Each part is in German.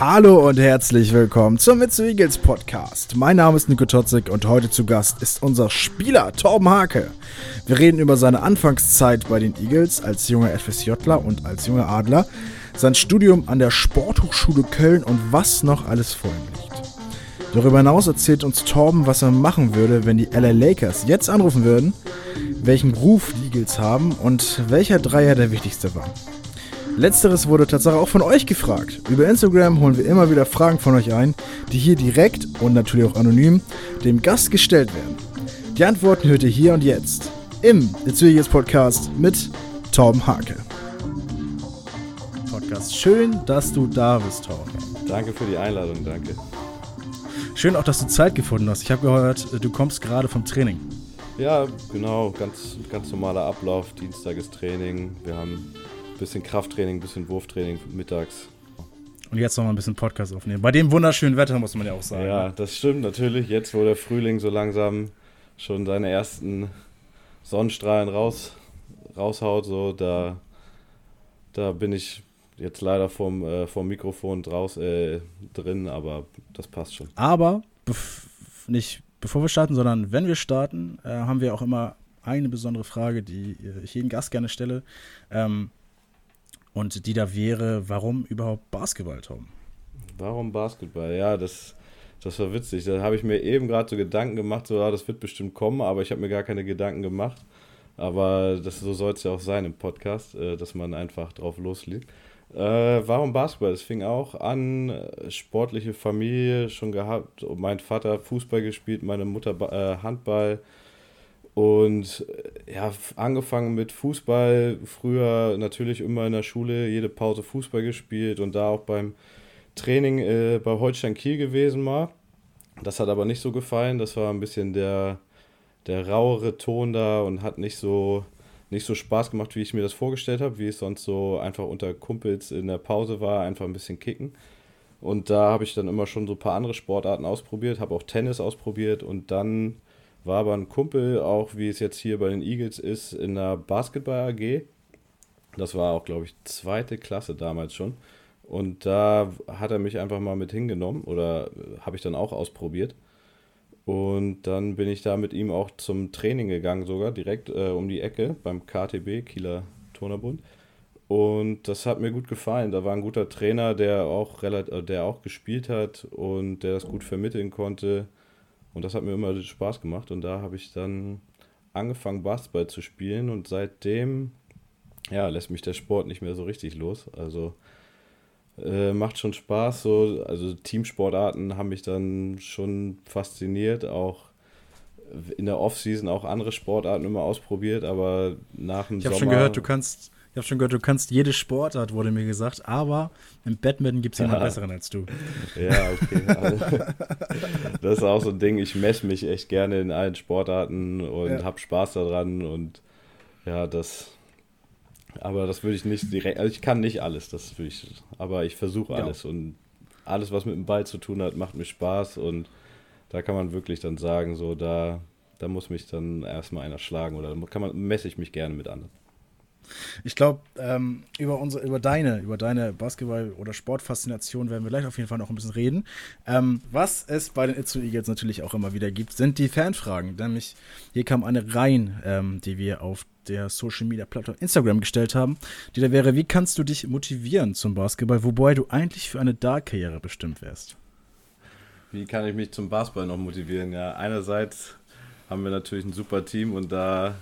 Hallo und herzlich willkommen zum Mitsu Eagles Podcast. Mein Name ist Nico Totzig und heute zu Gast ist unser Spieler Torben Hake. Wir reden über seine Anfangszeit bei den Eagles als junger FSJler und als junger Adler, sein Studium an der Sporthochschule Köln und was noch alles vor ihm liegt. Darüber hinaus erzählt uns Torben, was er machen würde, wenn die LA Lakers jetzt anrufen würden, welchen Ruf die Eagles haben und welcher Dreier der wichtigste war. Letzteres wurde tatsächlich auch von euch gefragt. Über Instagram holen wir immer wieder Fragen von euch ein, die hier direkt und natürlich auch anonym dem Gast gestellt werden. Die Antworten hört ihr hier und jetzt im Eagles Podcast mit Torben Hake. Podcast. Schön, dass du da bist, Torben. Danke für die Einladung, danke. Schön auch, dass du Zeit gefunden hast. Ich habe gehört, du kommst gerade vom Training. Ja, genau, ganz, ganz normaler Ablauf. Dienstag ist Training. Wir haben bisschen Krafttraining, bisschen Wurftraining mittags. Und jetzt noch mal ein bisschen Podcast aufnehmen. Bei dem wunderschönen Wetter muss man ja auch sagen. Ja, ne? das stimmt natürlich. Jetzt, wo der Frühling so langsam schon seine ersten Sonnenstrahlen raus, raushaut, so da, da bin ich jetzt leider vom, äh, vom Mikrofon draus, äh, drin, aber das passt schon. Aber nicht bevor wir starten, sondern wenn wir starten, äh, haben wir auch immer eine besondere Frage, die ich jeden Gast gerne stelle. Ähm, und die da wäre, warum überhaupt Basketball, Tom? Warum Basketball? Ja, das, das war witzig. Da habe ich mir eben gerade so Gedanken gemacht, so, ja, das wird bestimmt kommen, aber ich habe mir gar keine Gedanken gemacht. Aber das, so soll es ja auch sein im Podcast, äh, dass man einfach drauf loslegt. Äh, warum Basketball? Es fing auch an, äh, sportliche Familie schon gehabt. Mein Vater Fußball gespielt, meine Mutter äh, Handball. Und äh, ja, angefangen mit Fußball, früher natürlich immer in der Schule, jede Pause Fußball gespielt und da auch beim Training äh, bei Holstein Kiel gewesen mal. Das hat aber nicht so gefallen, das war ein bisschen der, der rauere Ton da und hat nicht so, nicht so Spaß gemacht, wie ich mir das vorgestellt habe, wie es sonst so einfach unter Kumpels in der Pause war, einfach ein bisschen kicken. Und da habe ich dann immer schon so ein paar andere Sportarten ausprobiert, habe auch Tennis ausprobiert und dann war aber ein Kumpel, auch wie es jetzt hier bei den Eagles ist, in der Basketball AG. Das war auch, glaube ich, zweite Klasse damals schon. Und da hat er mich einfach mal mit hingenommen oder äh, habe ich dann auch ausprobiert. Und dann bin ich da mit ihm auch zum Training gegangen, sogar direkt äh, um die Ecke beim KTB, Kieler Turnerbund. Und das hat mir gut gefallen. Da war ein guter Trainer, der auch, relativ, der auch gespielt hat und der das gut vermitteln konnte. Und das hat mir immer Spaß gemacht. Und da habe ich dann angefangen, Basketball zu spielen. Und seitdem, ja, lässt mich der Sport nicht mehr so richtig los. Also äh, macht schon Spaß. So, also Teamsportarten haben mich dann schon fasziniert. Auch in der Offseason auch andere Sportarten immer ausprobiert, aber nach dem ich Sommer. Ich habe schon gehört, du kannst ich habe schon gehört, du kannst jede Sportart, wurde mir gesagt, aber im Badminton gibt es jemanden besseren als du. Ja, okay. Also, das ist auch so ein Ding, ich messe mich echt gerne in allen Sportarten und ja. habe Spaß daran und ja, das. Aber das würde ich nicht direkt, also ich kann nicht alles, das würde ich, aber ich versuche alles ja. und alles, was mit dem Ball zu tun hat, macht mir Spaß und da kann man wirklich dann sagen, so da, da muss mich dann erstmal einer schlagen oder kann man, messe ich mich gerne mit anderen. Ich glaube, ähm, über, über deine, über deine Basketball- oder Sportfaszination werden wir gleich auf jeden Fall noch ein bisschen reden. Ähm, was es bei den Itzu Eagles natürlich auch immer wieder gibt, sind die Fanfragen. Nämlich, hier kam eine rein, ähm, die wir auf der Social Media Plattform Instagram gestellt haben, die da wäre, wie kannst du dich motivieren zum Basketball, wobei du eigentlich für eine Dark-Karriere bestimmt wärst? Wie kann ich mich zum Basketball noch motivieren? Ja, einerseits haben wir natürlich ein super Team und da,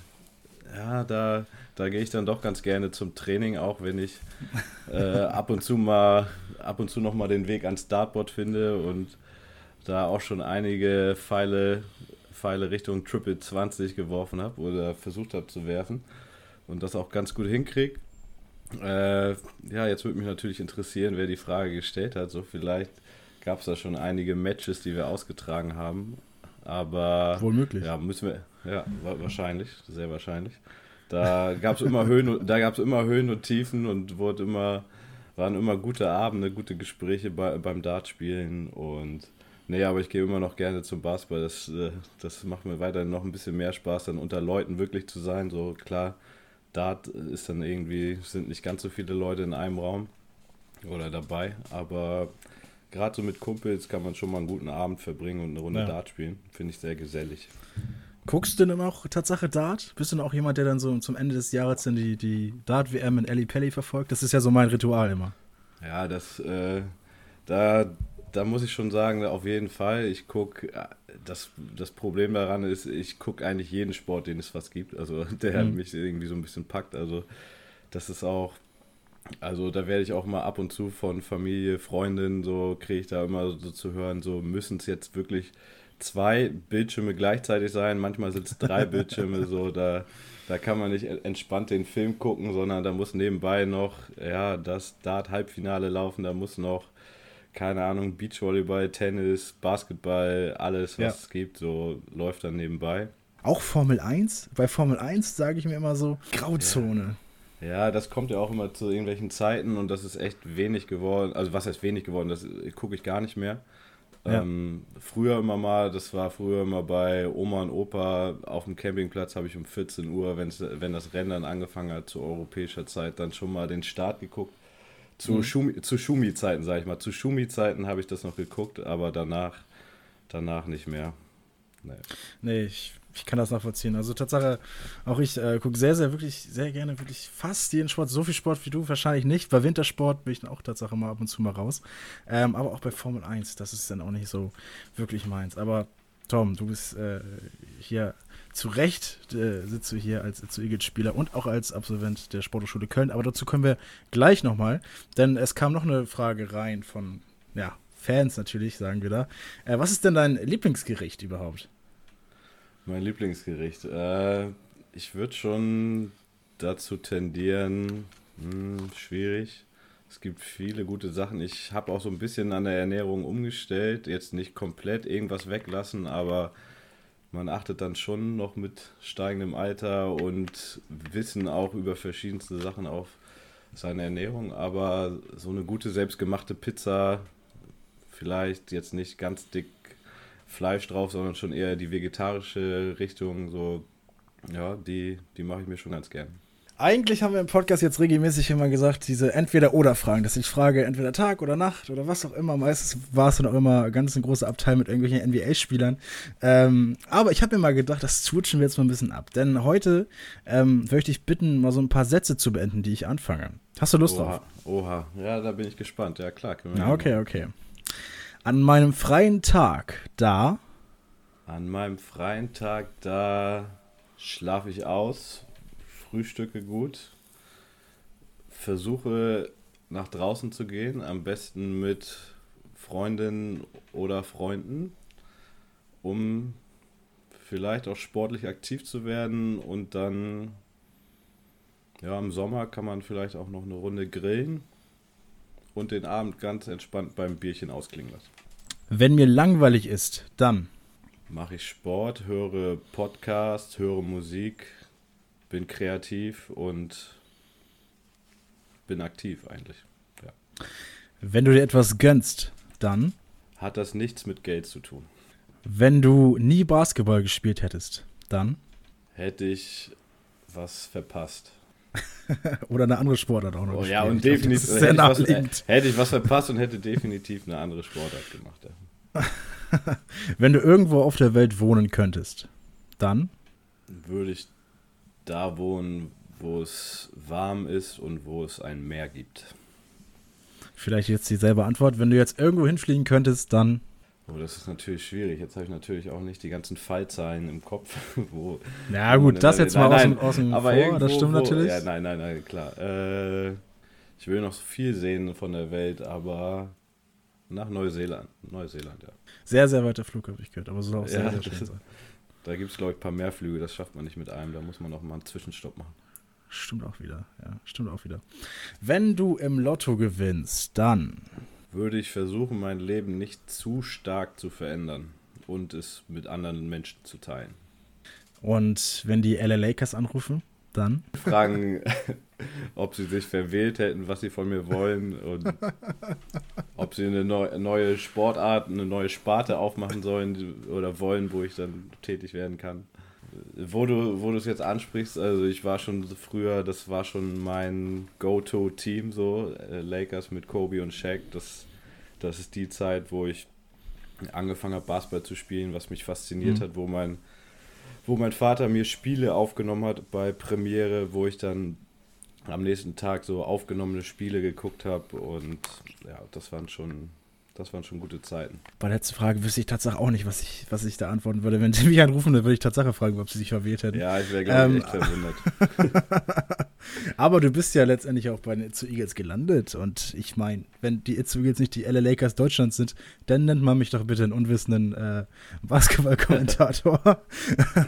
ja, da da gehe ich dann doch ganz gerne zum Training, auch wenn ich äh, ab und zu mal, ab und zu noch mal den Weg ans Startboard finde und da auch schon einige Pfeile, Pfeile Richtung Triple 20 geworfen habe oder versucht habe zu werfen und das auch ganz gut hinkriege. Äh, ja, jetzt würde mich natürlich interessieren, wer die Frage gestellt hat. So vielleicht gab es da schon einige Matches, die wir ausgetragen haben. Aber wohl möglich. Ja, müssen wir. Ja, wahrscheinlich, sehr wahrscheinlich. Da gab es immer Höhen, da gab es immer Höhen und Tiefen und wurde immer, waren immer gute Abende, gute Gespräche bei, beim Dartspielen und nee, aber ich gehe immer noch gerne zum Basketball. Das, äh, das macht mir weiterhin noch ein bisschen mehr Spaß, dann unter Leuten wirklich zu sein. So klar, Dart ist dann irgendwie, sind nicht ganz so viele Leute in einem Raum oder dabei, aber gerade so mit Kumpels kann man schon mal einen guten Abend verbringen und eine Runde ja. Dart spielen. Finde ich sehr gesellig. Guckst du denn auch Tatsache Dart? Bist du denn auch jemand, der dann so zum Ende des Jahres dann die, die Dart-WM in Ellie Pelli verfolgt? Das ist ja so mein Ritual immer. Ja, das, äh, da, da muss ich schon sagen, auf jeden Fall. Ich gucke, äh, das, das Problem daran ist, ich gucke eigentlich jeden Sport, den es was gibt. Also der mhm. mich irgendwie so ein bisschen packt. Also das ist auch also da werde ich auch mal ab und zu von Familie, Freundinnen, so kriege ich da immer so zu hören, so müssen es jetzt wirklich zwei Bildschirme gleichzeitig sein, manchmal sind es drei Bildschirme, so da, da kann man nicht entspannt den Film gucken, sondern da muss nebenbei noch, ja, das Dart-Halbfinale laufen, da muss noch, keine Ahnung, Beachvolleyball, Tennis, Basketball, alles, was ja. es gibt, so läuft dann nebenbei. Auch Formel 1? Bei Formel 1 sage ich mir immer so, Grauzone. Ja. Ja, das kommt ja auch immer zu irgendwelchen Zeiten und das ist echt wenig geworden. Also was heißt wenig geworden? Das gucke ich gar nicht mehr. Ja. Ähm, früher immer mal, das war früher immer bei Oma und Opa auf dem Campingplatz, habe ich um 14 Uhr, wenn's, wenn das Rennen dann angefangen hat zu europäischer Zeit, dann schon mal den Start geguckt. Zu, mhm. Schumi, zu Schumi-Zeiten, sage ich mal. Zu Schumi-Zeiten habe ich das noch geguckt, aber danach, danach nicht mehr. Nee, nee ich ich kann das nachvollziehen. Also Tatsache, auch ich äh, gucke sehr, sehr, wirklich, sehr gerne wirklich fast jeden Sport. So viel Sport wie du wahrscheinlich nicht. Bei Wintersport bin ich dann auch Tatsache mal ab und zu mal raus. Ähm, aber auch bei Formel 1, das ist dann auch nicht so wirklich meins. Aber Tom, du bist äh, hier zu Recht, äh, sitzt du hier als zu Eagles-Spieler und auch als Absolvent der Sporthochschule Köln. Aber dazu kommen wir gleich nochmal, denn es kam noch eine Frage rein von, ja, Fans natürlich, sagen wir da. Äh, was ist denn dein Lieblingsgericht überhaupt? Mein Lieblingsgericht. Äh, ich würde schon dazu tendieren, hm, schwierig. Es gibt viele gute Sachen. Ich habe auch so ein bisschen an der Ernährung umgestellt. Jetzt nicht komplett irgendwas weglassen, aber man achtet dann schon noch mit steigendem Alter und Wissen auch über verschiedenste Sachen auf seine Ernährung. Aber so eine gute selbstgemachte Pizza, vielleicht jetzt nicht ganz dick Fleisch drauf, sondern schon eher die vegetarische Richtung. So, ja, die, die mache ich mir schon ganz gern. Eigentlich haben wir im Podcast jetzt regelmäßig immer gesagt, diese Entweder-Oder-Fragen, dass ich frage, entweder Tag oder Nacht oder was auch immer. Meistens war es dann auch immer ganz ein großer Abteil mit irgendwelchen NBA-Spielern. Ähm, aber ich habe mir mal gedacht, das switchen wir jetzt mal ein bisschen ab. Denn heute ähm, möchte ich bitten, mal so ein paar Sätze zu beenden, die ich anfange. Hast du Lust oha, drauf? Oha, ja, da bin ich gespannt. Ja, klar. Na, okay, okay. An meinem freien Tag, da. An meinem freien Tag, da schlafe ich aus, frühstücke gut, versuche nach draußen zu gehen, am besten mit Freundinnen oder Freunden, um vielleicht auch sportlich aktiv zu werden und dann ja, im Sommer kann man vielleicht auch noch eine Runde grillen und den Abend ganz entspannt beim Bierchen ausklingen lassen. Wenn mir langweilig ist, dann mache ich Sport, höre Podcast, höre Musik, bin kreativ und bin aktiv eigentlich. Ja. Wenn du dir etwas gönnst, dann hat das nichts mit Geld zu tun. Wenn du nie Basketball gespielt hättest, dann hätte ich was verpasst. Oder eine andere Sportart auch noch. Oh, ja, und definitiv hätte, ich was, hätte ich was verpasst und hätte definitiv eine andere Sportart gemacht. Ja. Wenn du irgendwo auf der Welt wohnen könntest, dann? Würde ich da wohnen, wo es warm ist und wo es ein Meer gibt. Vielleicht jetzt dieselbe Antwort. Wenn du jetzt irgendwo hinfliegen könntest, dann Oh, das ist natürlich schwierig. Jetzt habe ich natürlich auch nicht die ganzen Fallzahlen im Kopf. Wo, Na gut, das jetzt mal nein, aus, dem, aus dem aber vor, das stimmt wo, natürlich. Ja, nein, nein, nein, klar. Äh, ich will noch so viel sehen von der Welt, aber nach Neuseeland. Neuseeland, ja. Sehr, sehr weiter Flug habe ich gehört, aber soll auch sehr, ja, sehr schön sein. Da gibt es, glaube ich, ein paar mehr Flüge, das schafft man nicht mit einem. Da muss man auch mal einen Zwischenstopp machen. Stimmt auch wieder, ja, stimmt auch wieder. Wenn du im Lotto gewinnst, dann würde ich versuchen, mein Leben nicht zu stark zu verändern und es mit anderen Menschen zu teilen. Und wenn die LA Lakers anrufen, dann? Fragen, ob sie sich verwählt hätten, was sie von mir wollen und ob sie eine neue Sportart, eine neue Sparte aufmachen sollen oder wollen, wo ich dann tätig werden kann wo du, wo du es jetzt ansprichst, also ich war schon früher, das war schon mein Go-To-Team so, äh, Lakers mit Kobe und Shaq, das, Das ist die Zeit, wo ich angefangen habe, Basketball zu spielen, was mich fasziniert mhm. hat, wo mein, wo mein Vater mir Spiele aufgenommen hat bei Premiere, wo ich dann am nächsten Tag so aufgenommene Spiele geguckt habe und ja, das waren schon das waren schon gute Zeiten. Bei der letzten Frage wüsste ich tatsächlich auch nicht, was ich, was ich da antworten würde. Wenn sie mich anrufen, dann würde ich tatsächlich fragen, ob sie sich verwählt hätten. Ja, ich wäre, glaube ich, ähm, echt verwundert. Aber du bist ja letztendlich auch bei den Itzu Eagles gelandet. Und ich meine, wenn die Itzu Eagles nicht die LA Lakers Deutschlands sind, dann nennt man mich doch bitte einen unwissenden äh, Basketball-Kommentator.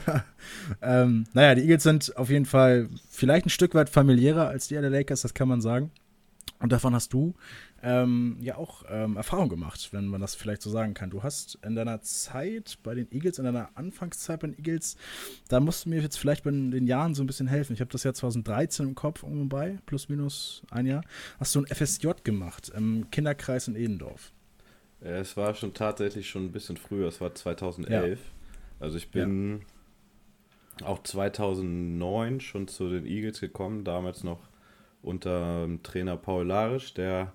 ähm, naja, die Eagles sind auf jeden Fall vielleicht ein Stück weit familiärer als die LA Lakers, das kann man sagen. Und davon hast du ähm, ja auch ähm, Erfahrung gemacht, wenn man das vielleicht so sagen kann. Du hast in deiner Zeit bei den Eagles, in deiner Anfangszeit bei den Eagles, da musst du mir jetzt vielleicht bei den Jahren so ein bisschen helfen. Ich habe das Jahr 2013 im Kopf um bei, plus minus ein Jahr. Hast du ein FSJ gemacht im Kinderkreis in Edendorf? Es war schon tatsächlich schon ein bisschen früher, es war 2011. Ja. Also ich bin ja. auch 2009 schon zu den Eagles gekommen, damals noch unter Trainer Paul Larisch, der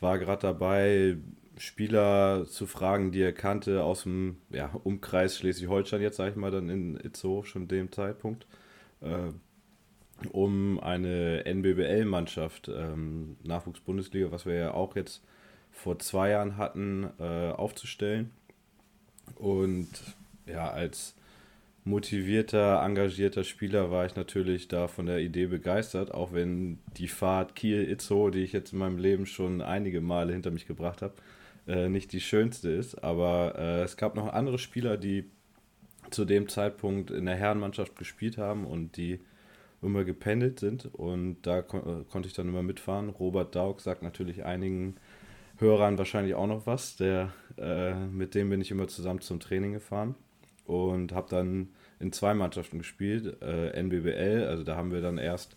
war gerade dabei, Spieler zu fragen, die er kannte aus dem ja, Umkreis Schleswig-Holstein, jetzt sage ich mal, dann in Itzehoe schon dem Zeitpunkt, äh, um eine NBBL-Mannschaft, ähm, Nachwuchs-Bundesliga, was wir ja auch jetzt vor zwei Jahren hatten, äh, aufzustellen. Und ja, als motivierter, engagierter Spieler war ich natürlich da von der Idee begeistert, auch wenn die Fahrt Kiel-Itzo, die ich jetzt in meinem Leben schon einige Male hinter mich gebracht habe, äh, nicht die schönste ist. Aber äh, es gab noch andere Spieler, die zu dem Zeitpunkt in der Herrenmannschaft gespielt haben und die immer gependelt sind und da kon konnte ich dann immer mitfahren. Robert Daug sagt natürlich einigen Hörern wahrscheinlich auch noch was, der, äh, mit dem bin ich immer zusammen zum Training gefahren und habe dann in zwei Mannschaften gespielt, äh, NBBL, also da haben wir dann erst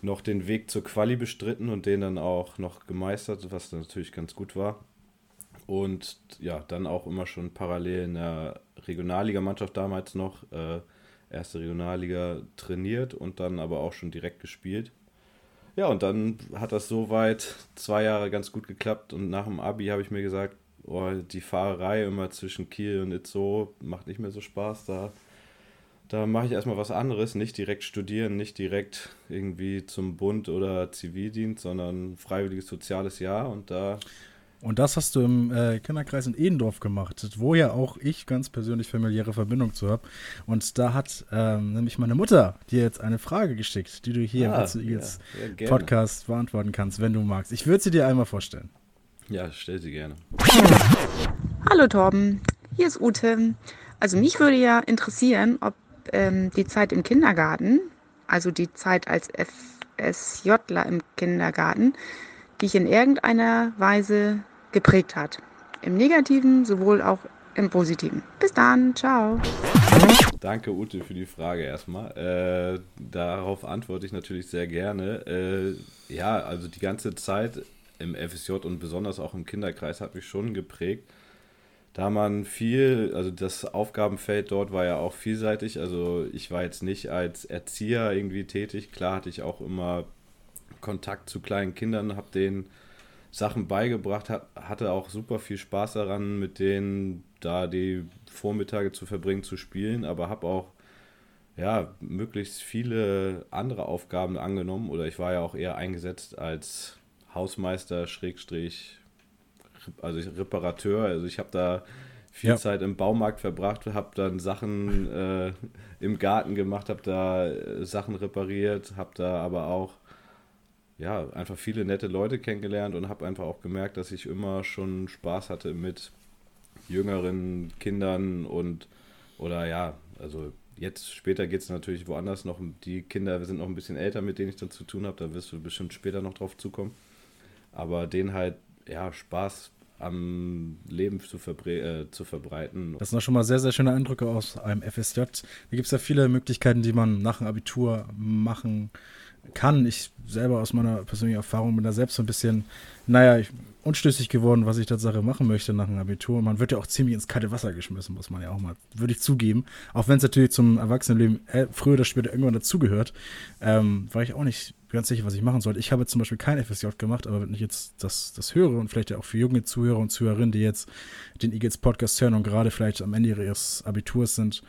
noch den Weg zur Quali bestritten und den dann auch noch gemeistert, was natürlich ganz gut war. Und ja, dann auch immer schon parallel in der Regionalligamannschaft damals noch, äh, erste Regionalliga trainiert und dann aber auch schon direkt gespielt. Ja, und dann hat das soweit zwei Jahre ganz gut geklappt und nach dem Abi habe ich mir gesagt, oh, die Fahrerei immer zwischen Kiel und Itzo macht nicht mehr so Spaß. Da, da mache ich erstmal was anderes, nicht direkt studieren, nicht direkt irgendwie zum Bund oder Zivildienst, sondern freiwilliges soziales Jahr und da. Und das hast du im äh, Kinderkreis in Edendorf gemacht, wo ja auch ich ganz persönlich familiäre Verbindung zu habe. Und da hat ähm, nämlich meine Mutter dir jetzt eine Frage geschickt, die du hier ah, im ja, Podcast beantworten kannst, wenn du magst. Ich würde sie dir einmal vorstellen. Ja, stell sie gerne. Hallo Torben, hier ist Ute. Also mich würde ja interessieren, ob ähm, die Zeit im Kindergarten, also die Zeit als FSJler im Kindergarten, dich in irgendeiner Weise geprägt hat. Im Negativen sowohl auch im Positiven. Bis dann, ciao. Danke Ute für die Frage erstmal. Äh, darauf antworte ich natürlich sehr gerne. Äh, ja, also die ganze Zeit im FSJ und besonders auch im Kinderkreis hat mich schon geprägt. Da man viel, also das Aufgabenfeld dort war ja auch vielseitig. Also ich war jetzt nicht als Erzieher irgendwie tätig. Klar hatte ich auch immer Kontakt zu kleinen Kindern, habe denen Sachen beigebracht, hatte auch super viel Spaß daran, mit denen da die Vormittage zu verbringen, zu spielen, aber habe auch ja, möglichst viele andere Aufgaben angenommen oder ich war ja auch eher eingesetzt als Hausmeister, Schrägstrich, also Reparateur. Also ich habe da viel ja. Zeit im Baumarkt verbracht, habe dann Sachen äh, im Garten gemacht, habe da äh, Sachen repariert, habe da aber auch ja, einfach viele nette Leute kennengelernt und habe einfach auch gemerkt, dass ich immer schon Spaß hatte mit jüngeren Kindern und oder ja, also jetzt später geht es natürlich woanders noch. Die Kinder sind noch ein bisschen älter, mit denen ich dann zu tun habe, da wirst du bestimmt später noch drauf zukommen aber den halt ja Spaß am Leben zu, äh, zu, verbreiten. Das sind doch schon mal sehr, sehr schöne Eindrücke aus einem FSJ. Da gibt es ja viele Möglichkeiten, die man nach dem Abitur machen kann. Ich selber aus meiner persönlichen Erfahrung bin da selbst so ein bisschen, naja, ich, unschlüssig geworden, was ich Tatsache machen möchte nach dem Abitur. Man wird ja auch ziemlich ins kalte Wasser geschmissen, muss man ja auch mal, würde ich zugeben. Auch wenn es natürlich zum Erwachsenenleben äh, früher oder später irgendwann dazugehört, ähm, war ich auch nicht ganz sicher, was ich machen sollte. Ich habe zum Beispiel kein FSJ gemacht, aber wenn ich jetzt das, das höre und vielleicht ja auch für junge Zuhörer und Zuhörerinnen, die jetzt den Eagles Podcast hören und gerade vielleicht am Ende ihres Abiturs sind,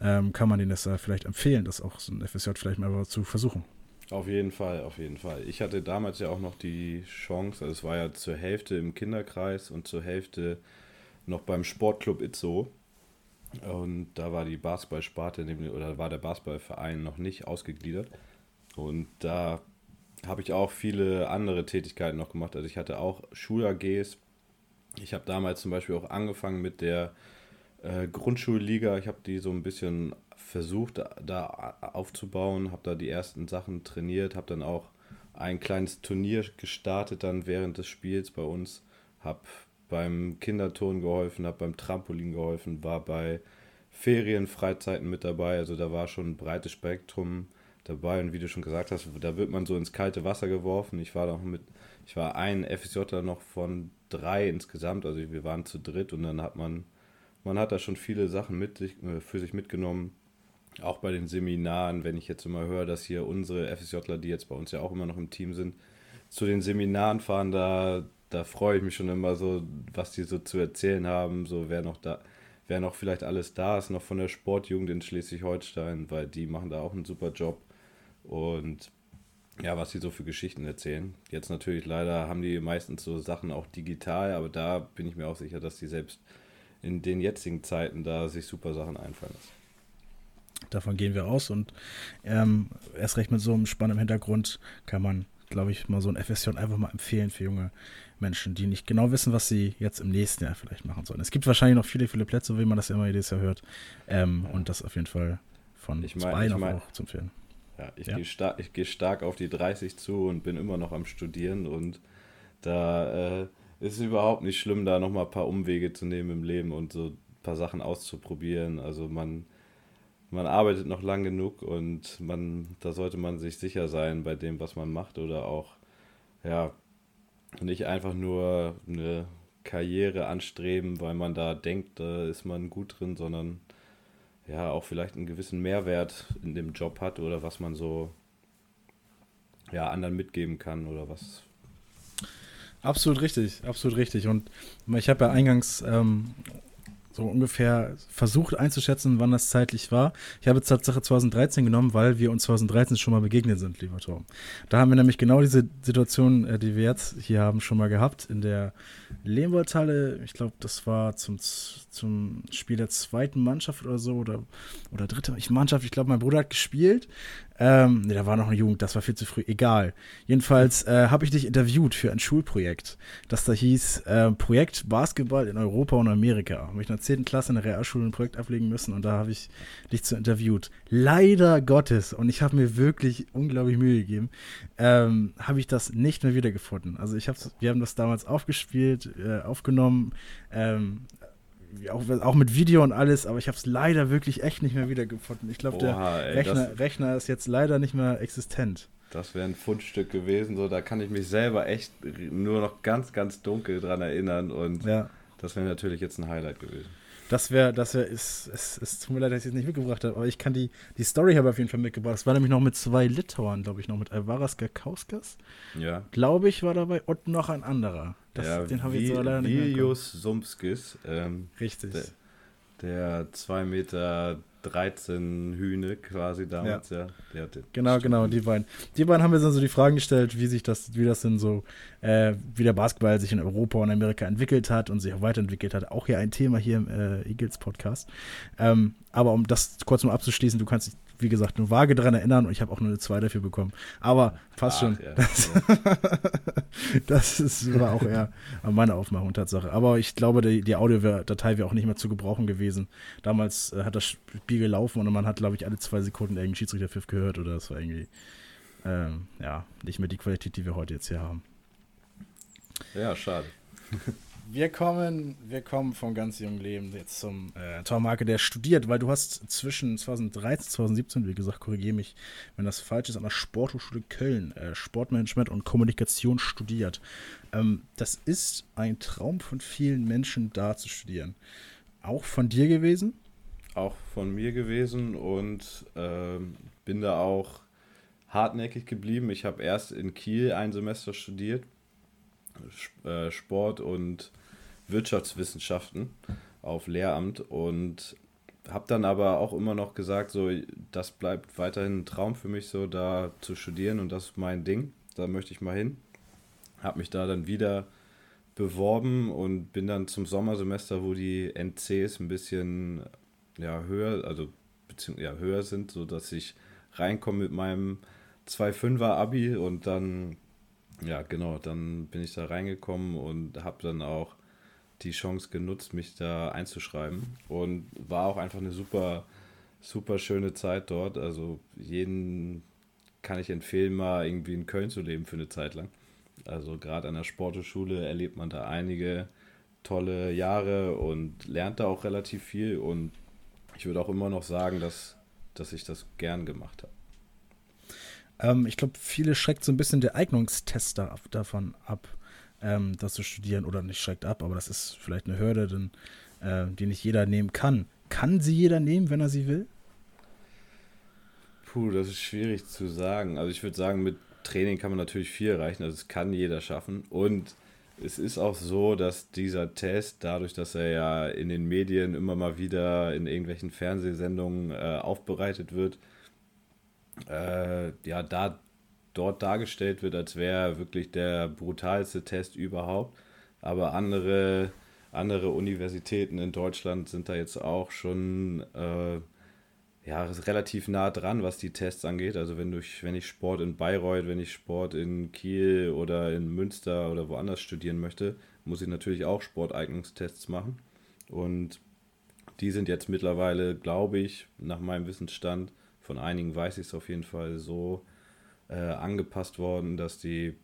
ähm, kann man denen das vielleicht empfehlen, das auch so ein FSJ vielleicht mal zu versuchen. Auf jeden Fall, auf jeden Fall. Ich hatte damals ja auch noch die Chance, also es war ja zur Hälfte im Kinderkreis und zur Hälfte noch beim Sportclub Itzo. Und da war die Basketballsparte oder war der Basketballverein noch nicht ausgegliedert. Und da habe ich auch viele andere Tätigkeiten noch gemacht. Also ich hatte auch Schul-AGs. Ich habe damals zum Beispiel auch angefangen mit der äh, Grundschulliga. Ich habe die so ein bisschen versucht, da aufzubauen, habe da die ersten Sachen trainiert, habe dann auch ein kleines Turnier gestartet dann während des Spiels bei uns, habe beim Kinderturnen geholfen, habe beim Trampolin geholfen, war bei Ferienfreizeiten mit dabei, also da war schon ein breites Spektrum dabei und wie du schon gesagt hast, da wird man so ins kalte Wasser geworfen. Ich war noch mit, ich war ein FSJ noch von drei insgesamt, also wir waren zu dritt und dann hat man, man hat da schon viele Sachen mit sich, äh, für sich mitgenommen auch bei den Seminaren, wenn ich jetzt immer höre, dass hier unsere FSJler, die jetzt bei uns ja auch immer noch im Team sind, zu den Seminaren fahren, da, da freue ich mich schon immer so, was die so zu erzählen haben, so wer noch da, wer noch vielleicht alles da ist, noch von der Sportjugend in Schleswig-Holstein, weil die machen da auch einen super Job und ja, was sie so für Geschichten erzählen. Jetzt natürlich leider haben die meistens so Sachen auch digital, aber da bin ich mir auch sicher, dass die selbst in den jetzigen Zeiten da sich super Sachen einfallen lassen. Davon gehen wir aus und ähm, erst recht mit so einem spannenden Hintergrund kann man, glaube ich, mal so ein FSJ einfach mal empfehlen für junge Menschen, die nicht genau wissen, was sie jetzt im nächsten Jahr vielleicht machen sollen. Es gibt wahrscheinlich noch viele, viele Plätze, wie man das immer jedes Jahr hört. Ähm. Und das auf jeden Fall von ich mein, zwei ich mein, auch zu empfehlen. Ja, ich ja. gehe stark, geh stark auf die 30 zu und bin immer noch am Studieren und da äh, ist es überhaupt nicht schlimm, da nochmal ein paar Umwege zu nehmen im Leben und so ein paar Sachen auszuprobieren. Also man man arbeitet noch lang genug und man, da sollte man sich sicher sein bei dem, was man macht oder auch, ja, nicht einfach nur eine Karriere anstreben, weil man da denkt, da ist man gut drin, sondern ja, auch vielleicht einen gewissen Mehrwert in dem Job hat oder was man so ja, anderen mitgeben kann oder was. Absolut richtig, absolut richtig. Und ich habe ja eingangs ähm, so ungefähr versucht einzuschätzen, wann das zeitlich war. Ich habe Tatsache 2013 genommen, weil wir uns 2013 schon mal begegnet sind, lieber Tom. Da haben wir nämlich genau diese Situation, äh, die wir jetzt hier haben, schon mal gehabt in der Lehmwoldhalle. Ich glaube, das war zum, zum Spiel der zweiten Mannschaft oder so oder, oder dritte Mannschaft. Ich glaube, mein Bruder hat gespielt ähm, nee, da war noch eine Jugend, das war viel zu früh. Egal. Jedenfalls äh, habe ich dich interviewt für ein Schulprojekt, das da hieß äh, Projekt Basketball in Europa und Amerika. Habe ich in der 10. Klasse in der Realschule ein Projekt ablegen müssen und da habe ich dich zu interviewt. Leider Gottes, und ich habe mir wirklich unglaublich Mühe gegeben, ähm, habe ich das nicht mehr wiedergefunden. Also ich habe, wir haben das damals aufgespielt, äh, aufgenommen, ähm, auch, auch mit Video und alles, aber ich habe es leider wirklich echt nicht mehr wiedergefunden. Ich glaube, der ey, Rechner, Rechner ist jetzt leider nicht mehr existent. Das wäre ein Fundstück gewesen, so da kann ich mich selber echt nur noch ganz, ganz dunkel dran erinnern und ja. das wäre natürlich jetzt ein Highlight gewesen. Das wäre, das wäre, es, es, es tut mir leid, dass ich es nicht mitgebracht habe, aber ich kann die, die Story habe auf jeden Fall mitgebracht. Es war nämlich noch mit zwei Litauern, glaube ich, noch mit Alvaras Gakauskas. Ja. Glaube ich, war dabei und noch ein anderer. Das, ja, den habe ich jetzt leider nicht Viljus Sumskis. Ähm, Richtig. Der 2 Meter 13 Hühne quasi damals, ja. ja genau, genau, die beiden. Die beiden haben wir dann so die Fragen gestellt, wie sich das, wie das denn so, äh, wie der Basketball sich in Europa und Amerika entwickelt hat und sich auch weiterentwickelt hat. Auch hier ein Thema hier im äh, Eagles Podcast. Ähm, aber um das kurz mal abzuschließen, du kannst dich wie gesagt, nur vage daran erinnern und ich habe auch nur eine 2 dafür bekommen. Aber passt Ach, schon. Ja, das, das ist, war auch eher meine Aufmachung, Tatsache. Aber ich glaube, die, die Audiodatei wäre auch nicht mehr zu gebrauchen gewesen. Damals äh, hat das Spiel gelaufen und man hat, glaube ich, alle zwei Sekunden irgendeinen Schiedsrichterpfiff gehört oder das war irgendwie, ähm, ja, nicht mehr die Qualität, die wir heute jetzt hier haben. Ja, schade. Wir kommen, wir kommen vom ganz jungen Leben jetzt zum äh, Tormarke, der studiert, weil du hast zwischen 2013 und 2017, wie gesagt, korrigiere mich, wenn das falsch ist, an der Sporthochschule Köln äh, Sportmanagement und Kommunikation studiert. Ähm, das ist ein Traum von vielen Menschen, da zu studieren. Auch von dir gewesen? Auch von mir gewesen und äh, bin da auch hartnäckig geblieben. Ich habe erst in Kiel ein Semester studiert, Sport und Wirtschaftswissenschaften auf Lehramt und habe dann aber auch immer noch gesagt, so das bleibt weiterhin ein Traum für mich, so da zu studieren und das ist mein Ding, da möchte ich mal hin. Habe mich da dann wieder beworben und bin dann zum Sommersemester, wo die NCs ein bisschen ja, höher, also ja, höher sind, so dass ich reinkomme mit meinem 2,5er Abi und dann ja, genau, dann bin ich da reingekommen und habe dann auch die Chance genutzt, mich da einzuschreiben. Und war auch einfach eine super, super schöne Zeit dort. Also jeden kann ich empfehlen, mal irgendwie in Köln zu leben für eine Zeit lang. Also gerade an der Sporteschule erlebt man da einige tolle Jahre und lernt da auch relativ viel. Und ich würde auch immer noch sagen, dass, dass ich das gern gemacht habe. Ähm, ich glaube, viele schreckt so ein bisschen der Eignungstest da, davon ab, ähm, das zu studieren. Oder nicht schreckt ab, aber das ist vielleicht eine Hürde, denn, äh, die nicht jeder nehmen kann. Kann sie jeder nehmen, wenn er sie will? Puh, das ist schwierig zu sagen. Also ich würde sagen, mit Training kann man natürlich viel erreichen. Also es kann jeder schaffen. Und es ist auch so, dass dieser Test, dadurch, dass er ja in den Medien immer mal wieder in irgendwelchen Fernsehsendungen äh, aufbereitet wird, äh, ja, da dort dargestellt wird, als wäre wirklich der brutalste Test überhaupt. Aber andere, andere Universitäten in Deutschland sind da jetzt auch schon äh, ja, relativ nah dran, was die Tests angeht. Also wenn, du, wenn ich Sport in Bayreuth, wenn ich Sport in Kiel oder in Münster oder woanders studieren möchte, muss ich natürlich auch Sporteignungstests machen. Und die sind jetzt mittlerweile, glaube ich, nach meinem Wissensstand, von einigen weiß ich es auf jeden Fall so äh, angepasst worden, dass die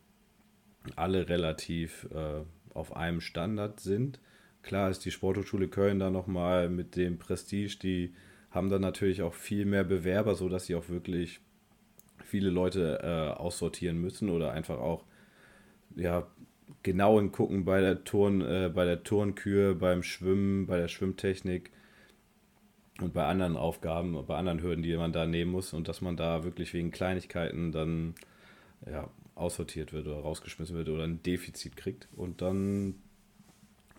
alle relativ äh, auf einem Standard sind. Klar ist die Sporthochschule Köln da nochmal mit dem Prestige, die haben dann natürlich auch viel mehr Bewerber, sodass sie auch wirklich viele Leute äh, aussortieren müssen oder einfach auch ja, genau hingucken bei der Turn, äh, bei der Turnkür, beim Schwimmen, bei der Schwimmtechnik, und bei anderen Aufgaben, bei anderen Hürden, die man da nehmen muss und dass man da wirklich wegen Kleinigkeiten dann ja, aussortiert wird oder rausgeschmissen wird oder ein Defizit kriegt. Und dann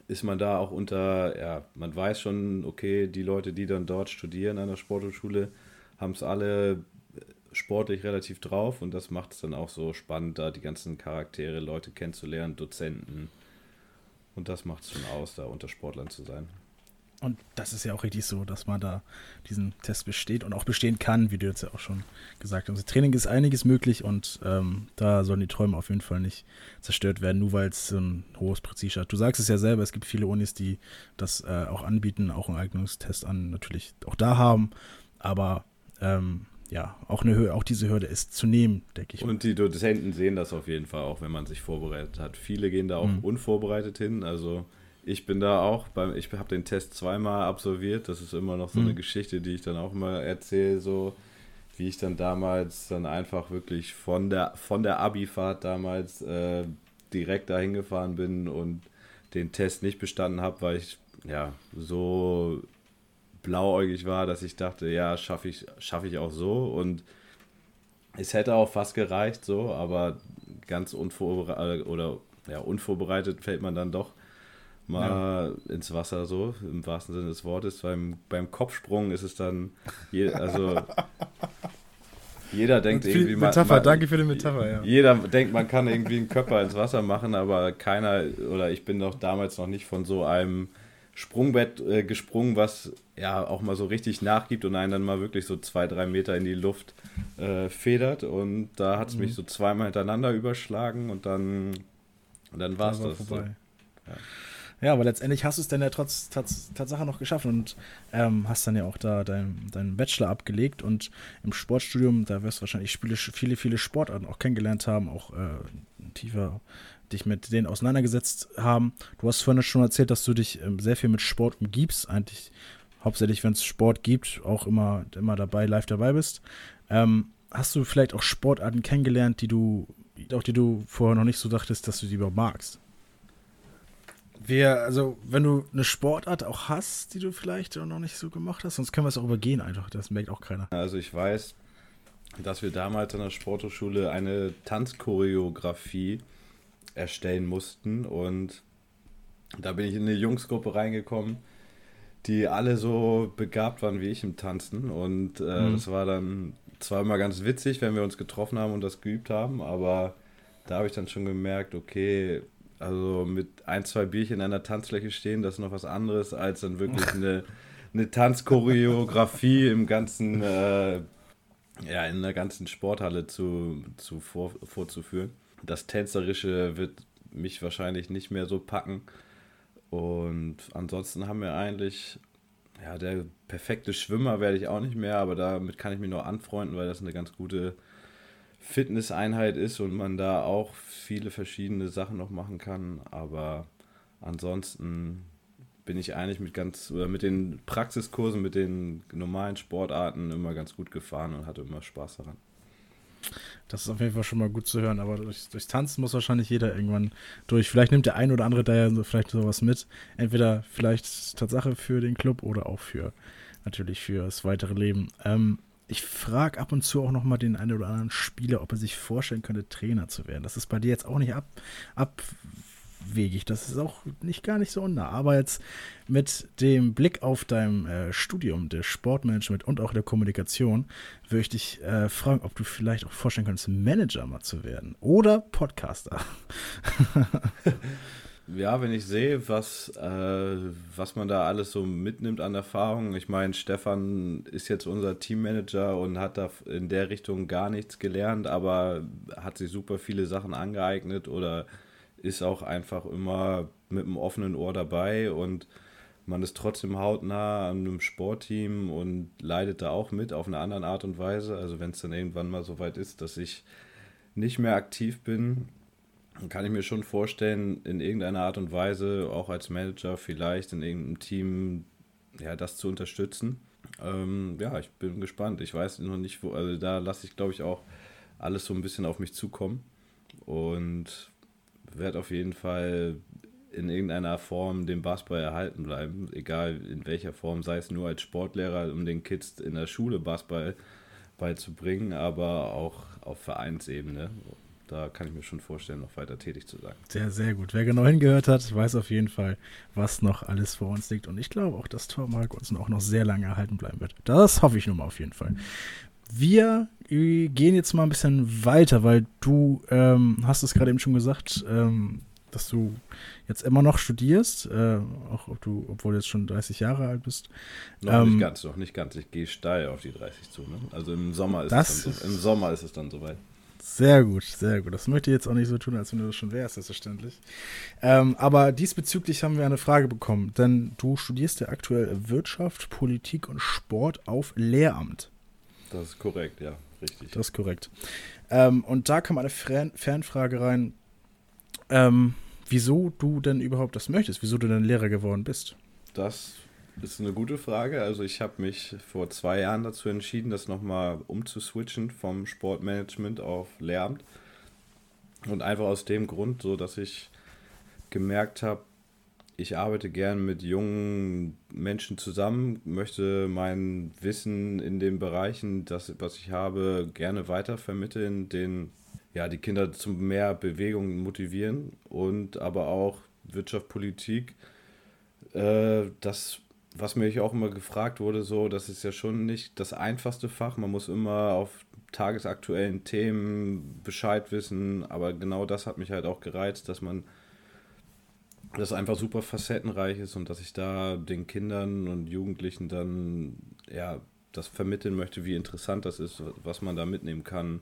ist man da auch unter, ja, man weiß schon, okay, die Leute, die dann dort studieren an der Sporthochschule, haben es alle sportlich relativ drauf und das macht es dann auch so spannend, da die ganzen Charaktere, Leute kennenzulernen, Dozenten. Und das macht es schon aus, da unter Sportlern zu sein. Und das ist ja auch richtig so, dass man da diesen Test besteht und auch bestehen kann, wie du jetzt ja auch schon gesagt hast. Training ist einiges möglich und ähm, da sollen die Träume auf jeden Fall nicht zerstört werden, nur weil es ein hohes Prestige hat. Du sagst es ja selber, es gibt viele Unis, die das äh, auch anbieten, auch einen Eignungstest an natürlich auch da haben, aber ähm, ja, auch, eine Höhe, auch diese Hürde ist zu nehmen, denke ich. Und die Dozenten sehen das auf jeden Fall auch, wenn man sich vorbereitet hat. Viele gehen da auch mhm. unvorbereitet hin, also ich bin da auch, beim, ich habe den Test zweimal absolviert. Das ist immer noch so mhm. eine Geschichte, die ich dann auch mal erzähle, so wie ich dann damals dann einfach wirklich von der, von der Abi-Fahrt damals äh, direkt dahin gefahren bin und den Test nicht bestanden habe, weil ich ja so blauäugig war, dass ich dachte, ja, schaffe ich, schaff ich auch so. Und es hätte auch fast gereicht, so, aber ganz unvorbereitet oder ja, unvorbereitet fällt man dann doch mal ja. ins Wasser, so im wahrsten Sinne des Wortes. Beim, beim Kopfsprung ist es dann, je, also jeder denkt viel, irgendwie Metapher, man, danke für die Metapher, ja. Jeder denkt, man kann irgendwie einen Körper ins Wasser machen, aber keiner, oder ich bin doch damals noch nicht von so einem Sprungbett äh, gesprungen, was ja auch mal so richtig nachgibt und einen dann mal wirklich so zwei, drei Meter in die Luft äh, federt. Und da hat es mhm. mich so zweimal hintereinander überschlagen und dann, dann war es das. Vorbei. So. Ja. Ja, aber letztendlich hast du es dann ja trotz tats, Tatsache noch geschafft und ähm, hast dann ja auch da deinen dein Bachelor abgelegt und im Sportstudium, da wirst du wahrscheinlich viele, viele, viele Sportarten auch kennengelernt haben, auch äh, tiefer, dich mit denen auseinandergesetzt haben. Du hast vorhin schon erzählt, dass du dich ähm, sehr viel mit Sport umgibst, eigentlich hauptsächlich, wenn es Sport gibt, auch immer, immer dabei, live dabei bist. Ähm, hast du vielleicht auch Sportarten kennengelernt, die du, auch die du vorher noch nicht so dachtest, dass du die überhaupt magst? Wir, also, wenn du eine Sportart auch hast, die du vielleicht noch nicht so gemacht hast, sonst können wir es auch übergehen einfach, das merkt auch keiner. Also ich weiß, dass wir damals an der Sporthochschule eine Tanzchoreografie erstellen mussten und da bin ich in eine Jungsgruppe reingekommen, die alle so begabt waren wie ich im Tanzen und äh, mhm. das war dann zwar immer ganz witzig, wenn wir uns getroffen haben und das geübt haben, aber da habe ich dann schon gemerkt, okay, also mit ein, zwei Bierchen in einer Tanzfläche stehen, das ist noch was anderes, als dann wirklich eine, eine Tanzchoreografie im ganzen äh, ja, in der ganzen Sporthalle zu, zu vor, vorzuführen. Das Tänzerische wird mich wahrscheinlich nicht mehr so packen. Und ansonsten haben wir eigentlich, ja, der perfekte Schwimmer werde ich auch nicht mehr, aber damit kann ich mich noch anfreunden, weil das eine ganz gute Fitnesseinheit ist und man da auch viele verschiedene Sachen noch machen kann. Aber ansonsten bin ich eigentlich mit ganz, mit den Praxiskursen, mit den normalen Sportarten immer ganz gut gefahren und hatte immer Spaß daran. Das ist auf jeden Fall schon mal gut zu hören, aber durch, durchs Tanzen muss wahrscheinlich jeder irgendwann durch. Vielleicht nimmt der ein oder andere da ja vielleicht sowas mit. Entweder vielleicht Tatsache für den Club oder auch für natürlich für das weitere Leben. Ähm, ich frage ab und zu auch noch mal den einen oder anderen Spieler, ob er sich vorstellen könnte, Trainer zu werden. Das ist bei dir jetzt auch nicht ab, ab abwegig. Das ist auch nicht gar nicht so nah. Aber jetzt mit dem Blick auf dein äh, Studium der Sportmanagement und auch der Kommunikation würde ich dich äh, fragen, ob du vielleicht auch vorstellen könntest, Manager mal zu werden oder Podcaster. ja, wenn ich sehe, was, äh, was man da alles so mitnimmt an Erfahrung. Ich meine, Stefan ist jetzt unser Teammanager und hat da in der Richtung gar nichts gelernt, aber hat sich super viele Sachen angeeignet oder ist auch einfach immer mit einem offenen Ohr dabei und man ist trotzdem hautnah an einem Sportteam und leidet da auch mit auf eine andere Art und Weise. Also wenn es dann irgendwann mal so weit ist, dass ich nicht mehr aktiv bin, kann ich mir schon vorstellen, in irgendeiner Art und Weise, auch als Manager vielleicht in irgendeinem Team, ja, das zu unterstützen. Ähm, ja, ich bin gespannt. Ich weiß noch nicht, wo, also da lasse ich, glaube ich, auch alles so ein bisschen auf mich zukommen. Und werde auf jeden Fall in irgendeiner Form dem Basketball erhalten bleiben, egal in welcher Form, sei es nur als Sportlehrer, um den Kids in der Schule Basketball beizubringen, aber auch auf Vereinsebene. Da kann ich mir schon vorstellen, noch weiter tätig zu sein. Sehr, sehr gut. Wer genau hingehört hat, weiß auf jeden Fall, was noch alles vor uns liegt. Und ich glaube auch, dass Tormark uns auch noch sehr lange erhalten bleiben wird. Das hoffe ich nun mal auf jeden Fall. Wir gehen jetzt mal ein bisschen weiter, weil du ähm, hast es gerade eben schon gesagt, ähm, dass du jetzt immer noch studierst, äh, auch ob du, obwohl du jetzt schon 30 Jahre alt bist. Noch ähm, nicht ganz, noch nicht ganz. Ich gehe steil auf die 30 zu. Ne? Also im Sommer ist es dann so, im Sommer ist es dann soweit. Sehr gut, sehr gut. Das möchte ich jetzt auch nicht so tun, als wenn du das schon wärst, selbstverständlich. Ähm, aber diesbezüglich haben wir eine Frage bekommen, denn du studierst ja aktuell Wirtschaft, Politik und Sport auf Lehramt. Das ist korrekt, ja, richtig. Das ist korrekt. Ähm, und da kam eine Fern Fernfrage rein, ähm, wieso du denn überhaupt das möchtest, wieso du denn Lehrer geworden bist. Das ist eine gute Frage. Also ich habe mich vor zwei Jahren dazu entschieden, das nochmal umzuswitchen vom Sportmanagement auf Lehramt. Und einfach aus dem Grund, so dass ich gemerkt habe, ich arbeite gern mit jungen Menschen zusammen, möchte mein Wissen in den Bereichen, das, was ich habe, gerne weitervermitteln, den ja, die Kinder zu mehr Bewegung motivieren und aber auch Wirtschaft, Politik. Äh, das, was mich auch immer gefragt wurde, so, das ist ja schon nicht das einfachste Fach. Man muss immer auf tagesaktuellen Themen Bescheid wissen, aber genau das hat mich halt auch gereizt, dass man das einfach super facettenreich ist und dass ich da den Kindern und Jugendlichen dann ja das vermitteln möchte, wie interessant das ist, was man da mitnehmen kann.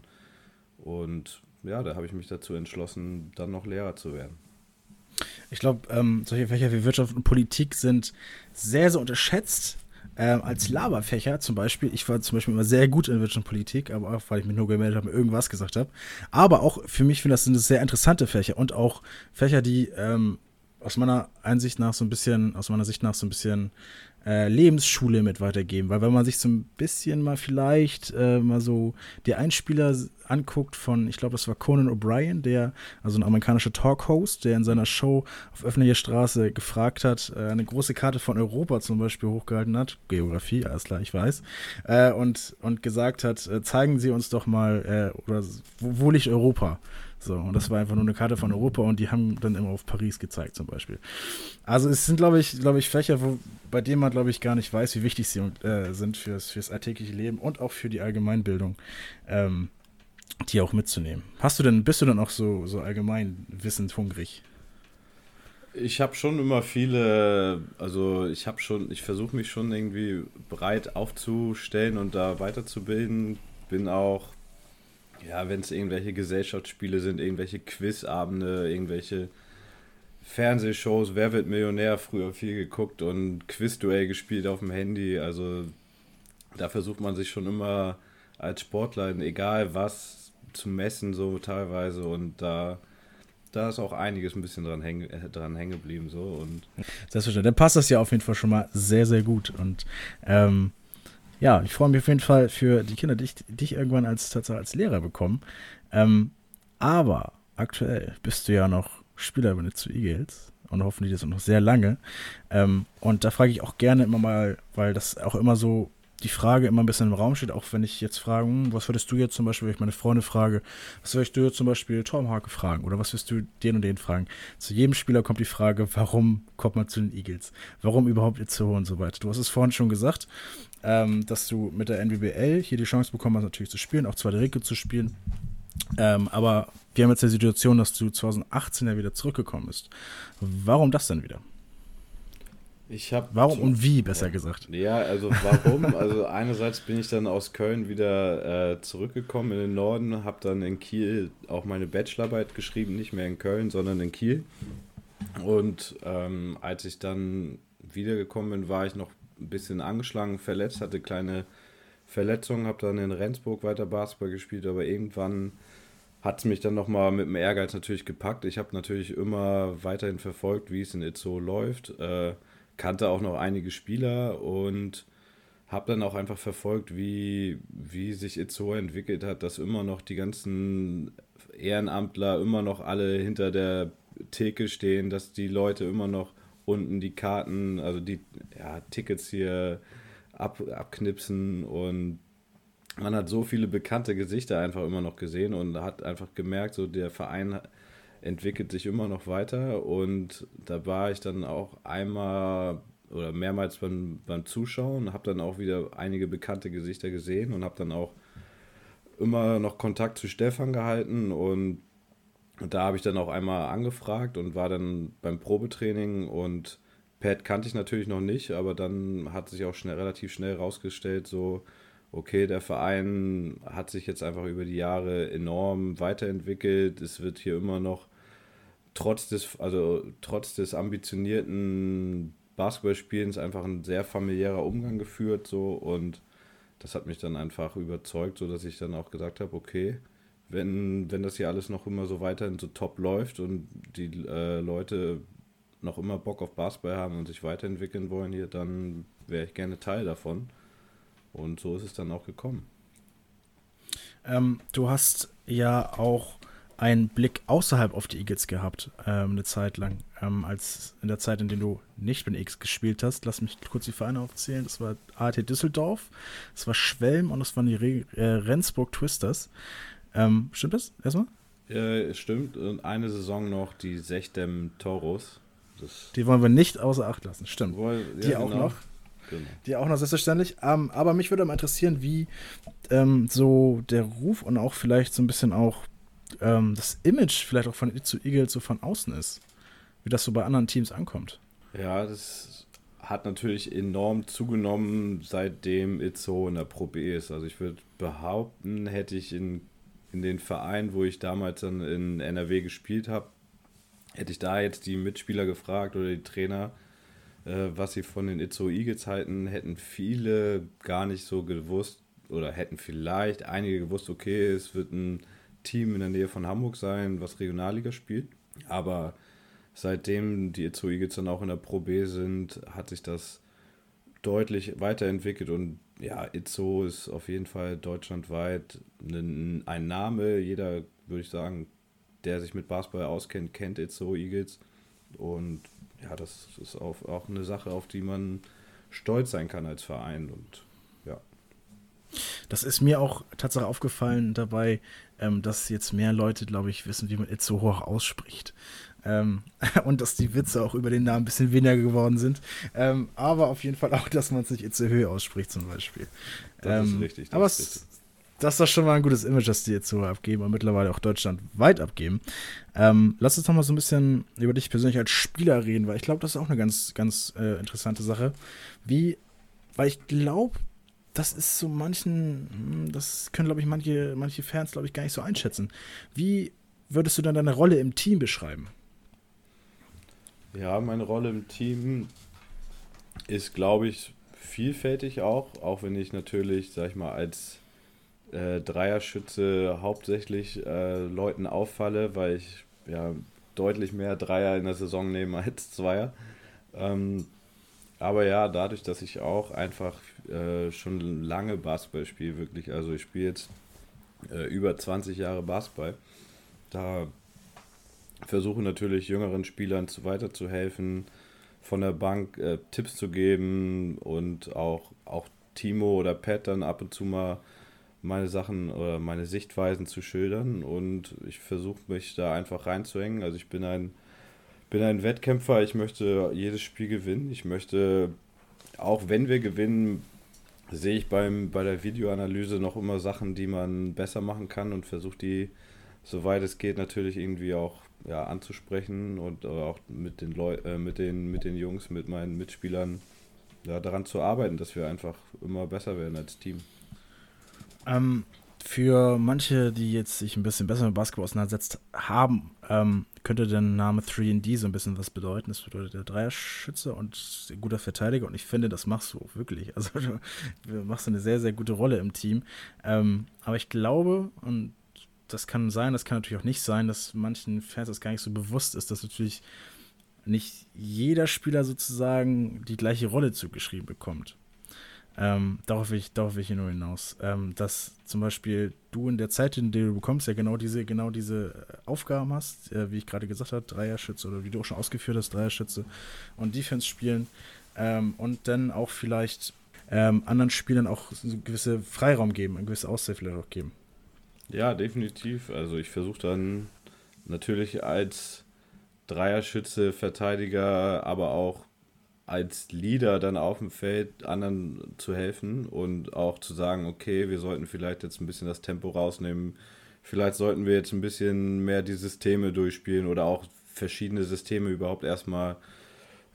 Und ja, da habe ich mich dazu entschlossen, dann noch Lehrer zu werden. Ich glaube, ähm, solche Fächer wie Wirtschaft und Politik sind sehr, sehr unterschätzt ähm, als Laberfächer zum Beispiel, ich war zum Beispiel immer sehr gut in Wirtschaft und Politik, aber auch, weil ich mich nur gemeldet habe irgendwas gesagt habe. Aber auch für mich finde das sind sehr interessante Fächer und auch Fächer, die ähm, aus meiner Einsicht nach so ein bisschen, aus meiner Sicht nach so ein bisschen äh, Lebensschule mit weitergeben. Weil wenn man sich so ein bisschen mal vielleicht äh, mal so die Einspieler anguckt von, ich glaube, das war Conan O'Brien, der, also ein amerikanischer Talk-Host, der in seiner Show auf öffentlicher Straße gefragt hat, äh, eine große Karte von Europa zum Beispiel hochgehalten hat, Geografie, alles klar, ich weiß, äh, und, und gesagt hat, äh, zeigen Sie uns doch mal, oder wo, wo liegt Europa? So, und das war einfach nur eine Karte von Europa und die haben dann immer auf Paris gezeigt, zum Beispiel. Also es sind, glaube ich, glaube ich, Fächer, wo, bei denen man, glaube ich, gar nicht weiß, wie wichtig sie äh, sind fürs, fürs alltägliche Leben und auch für die Allgemeinbildung, ähm, die auch mitzunehmen. Hast du denn, bist du dann auch so, so allgemein wissend hungrig? Ich habe schon immer viele, also ich habe schon, ich versuche mich schon irgendwie breit aufzustellen und da weiterzubilden. Bin auch ja, wenn es irgendwelche Gesellschaftsspiele sind, irgendwelche Quizabende, irgendwelche Fernsehshows, Wer wird Millionär, früher viel geguckt und Quizduell gespielt auf dem Handy. Also da versucht man sich schon immer als Sportler, egal was, zu messen, so teilweise. Und da, da ist auch einiges ein bisschen dran, häng, dran hängen geblieben. So. Und Selbstverständlich. Dann passt das ja auf jeden Fall schon mal sehr, sehr gut. Und ähm, ja, ich freue mich auf jeden Fall für die Kinder, die ich, die ich irgendwann als, als Lehrer bekomme. Ähm, aber aktuell bist du ja noch Spieler bei zu Eagles und hoffentlich das noch sehr lange. Ähm, und da frage ich auch gerne immer mal, weil das auch immer so die Frage immer ein bisschen im Raum steht, auch wenn ich jetzt frage, hm, was würdest du jetzt zum Beispiel, wenn ich meine Freunde frage, was würdest du jetzt zum Beispiel Tom Hake fragen oder was würdest du den und den fragen? Zu jedem Spieler kommt die Frage, warum kommt man zu den Eagles? Warum überhaupt Itzehoe und so weiter? Du hast es vorhin schon gesagt, ähm, dass du mit der NBBL hier die Chance bekommen hast, natürlich zu spielen, auch zweite Regel zu spielen. Ähm, aber wir haben jetzt die Situation, dass du 2018 ja wieder zurückgekommen bist. Warum das denn wieder? Ich habe warum und wie besser gesagt? Ja, also warum? also einerseits bin ich dann aus Köln wieder äh, zurückgekommen in den Norden, habe dann in Kiel auch meine Bachelorarbeit geschrieben, nicht mehr in Köln, sondern in Kiel. Und ähm, als ich dann wiedergekommen bin, war ich noch ein bisschen angeschlagen, verletzt, hatte kleine Verletzungen, habe dann in Rendsburg weiter Basketball gespielt, aber irgendwann hat es mich dann nochmal mit dem Ehrgeiz natürlich gepackt. Ich habe natürlich immer weiterhin verfolgt, wie es in Itzo läuft. Äh, kannte auch noch einige Spieler und habe dann auch einfach verfolgt, wie, wie sich Itzo entwickelt hat, dass immer noch die ganzen Ehrenamtler immer noch alle hinter der Theke stehen, dass die Leute immer noch unten die Karten, also die ja, Tickets hier ab, abknipsen und man hat so viele bekannte Gesichter einfach immer noch gesehen und hat einfach gemerkt, so der Verein entwickelt sich immer noch weiter und da war ich dann auch einmal oder mehrmals beim, beim Zuschauen, habe dann auch wieder einige bekannte Gesichter gesehen und habe dann auch immer noch Kontakt zu Stefan gehalten und, da habe ich dann auch einmal angefragt und war dann beim Probetraining und Pat kannte ich natürlich noch nicht, aber dann hat sich auch schnell, relativ schnell rausgestellt, so, okay, der Verein hat sich jetzt einfach über die Jahre enorm weiterentwickelt. Es wird hier immer noch trotz des, also trotz des ambitionierten Basketballspielens einfach ein sehr familiärer Umgang geführt so und das hat mich dann einfach überzeugt, so dass ich dann auch gesagt habe, okay, wenn, wenn das hier alles noch immer so weiterhin so top läuft und die äh, Leute noch immer Bock auf Basketball haben und sich weiterentwickeln wollen hier, dann wäre ich gerne Teil davon. Und so ist es dann auch gekommen. Ähm, du hast ja auch einen Blick außerhalb auf die Eagles gehabt, ähm, eine Zeit lang. Ähm, als in der Zeit, in der du nicht mit X gespielt hast, lass mich kurz die Vereine aufzählen. Das war AT Düsseldorf, das war Schwelm und das waren die Re äh, Rendsburg Twisters. Ähm, stimmt das erstmal? Ja, stimmt. Und eine Saison noch die Sechdem Toros. Das die wollen wir nicht außer Acht lassen. Stimmt. Wohl, ja, die auch genau. noch. Genau. Die auch noch selbstverständlich. Ähm, aber mich würde mal interessieren, wie ähm, so der Ruf und auch vielleicht so ein bisschen auch ähm, das Image vielleicht auch von zu Eagles so von außen ist. Wie das so bei anderen Teams ankommt. Ja, das hat natürlich enorm zugenommen, seitdem Itzo in der Pro B ist. Also ich würde behaupten, hätte ich in, in den Verein, wo ich damals dann in NRW gespielt habe, hätte ich da jetzt die Mitspieler gefragt oder die Trainer, äh, was sie von den Itzo Eagles halten, hätten viele gar nicht so gewusst oder hätten vielleicht einige gewusst, okay, es wird ein Team in der Nähe von Hamburg sein, was Regionalliga spielt. Aber seitdem die Itzo Eagles dann auch in der Pro B sind, hat sich das deutlich weiterentwickelt und ja, Itzo ist auf jeden Fall deutschlandweit ein, Name. Jeder, würde ich sagen, der sich mit Basketball auskennt, kennt Itzo Eagles. Und ja, das ist auch, auch eine Sache, auf die man stolz sein kann als Verein. Und. Das ist mir auch tatsächlich aufgefallen dabei, ähm, dass jetzt mehr Leute, glaube ich, wissen, wie man Itzo hoch ausspricht. Ähm, und dass die Witze auch über den Namen ein bisschen weniger geworden sind. Ähm, aber auf jeden Fall auch, dass man es nicht Itzehoe ausspricht, zum Beispiel. Das ähm, ist richtig. Das aber ist richtig. das ist doch schon mal ein gutes Image, das die Itzehoe abgeben und mittlerweile auch deutschlandweit abgeben. Ähm, lass uns doch mal so ein bisschen über dich persönlich als Spieler reden, weil ich glaube, das ist auch eine ganz, ganz äh, interessante Sache. Wie, weil ich glaube, das ist so manchen, hm, das können, glaube ich, manche, manche Fans, glaube ich, gar nicht so einschätzen. Wie würdest du dann deine Rolle im Team beschreiben? Ja, meine Rolle im Team ist, glaube ich, vielfältig auch, auch wenn ich natürlich, sag ich mal, als äh, Dreierschütze hauptsächlich äh, Leuten auffalle, weil ich ja deutlich mehr Dreier in der Saison nehme als Zweier. Ähm, aber ja, dadurch, dass ich auch einfach äh, schon lange Basketball spiele, wirklich, also ich spiele jetzt äh, über 20 Jahre Basketball, da versuche natürlich jüngeren Spielern zu weiterzuhelfen, von der Bank äh, Tipps zu geben und auch, auch Timo oder Pat dann ab und zu mal meine Sachen oder meine Sichtweisen zu schildern und ich versuche mich da einfach reinzuhängen. Also ich bin ein, bin ein Wettkämpfer, ich möchte jedes Spiel gewinnen. Ich möchte, auch wenn wir gewinnen, sehe ich beim, bei der Videoanalyse noch immer Sachen, die man besser machen kann und versuche die, soweit es geht, natürlich irgendwie auch ja, anzusprechen und auch mit den, Leu äh, mit, den, mit den Jungs, mit meinen Mitspielern ja, daran zu arbeiten, dass wir einfach immer besser werden als Team. Ähm, für manche, die jetzt sich ein bisschen besser mit Basketball auseinandersetzt haben, ähm, könnte der Name 3D so ein bisschen was bedeuten. Das bedeutet der Dreierschütze und guter Verteidiger. Und ich finde, das machst du wirklich. Also du machst eine sehr, sehr gute Rolle im Team. Ähm, aber ich glaube, und das kann sein, das kann natürlich auch nicht sein, dass manchen Fans das gar nicht so bewusst ist, dass natürlich nicht jeder Spieler sozusagen die gleiche Rolle zugeschrieben bekommt. Ähm, darauf, will ich, darauf will ich nur hinaus. Ähm, dass zum Beispiel du in der Zeit, in der du bekommst, ja genau diese, genau diese Aufgaben hast, äh, wie ich gerade gesagt habe, Dreierschütze oder wie du auch schon ausgeführt hast, Dreierschütze und Defense spielen ähm, und dann auch vielleicht ähm, anderen Spielern auch so gewisse Freiraum geben, eine gewisse Aushilfe auch geben. Ja, definitiv. Also ich versuche dann natürlich als Dreierschütze, Verteidiger, aber auch als Leader dann auf dem Feld anderen zu helfen und auch zu sagen, okay, wir sollten vielleicht jetzt ein bisschen das Tempo rausnehmen. Vielleicht sollten wir jetzt ein bisschen mehr die Systeme durchspielen oder auch verschiedene Systeme überhaupt erstmal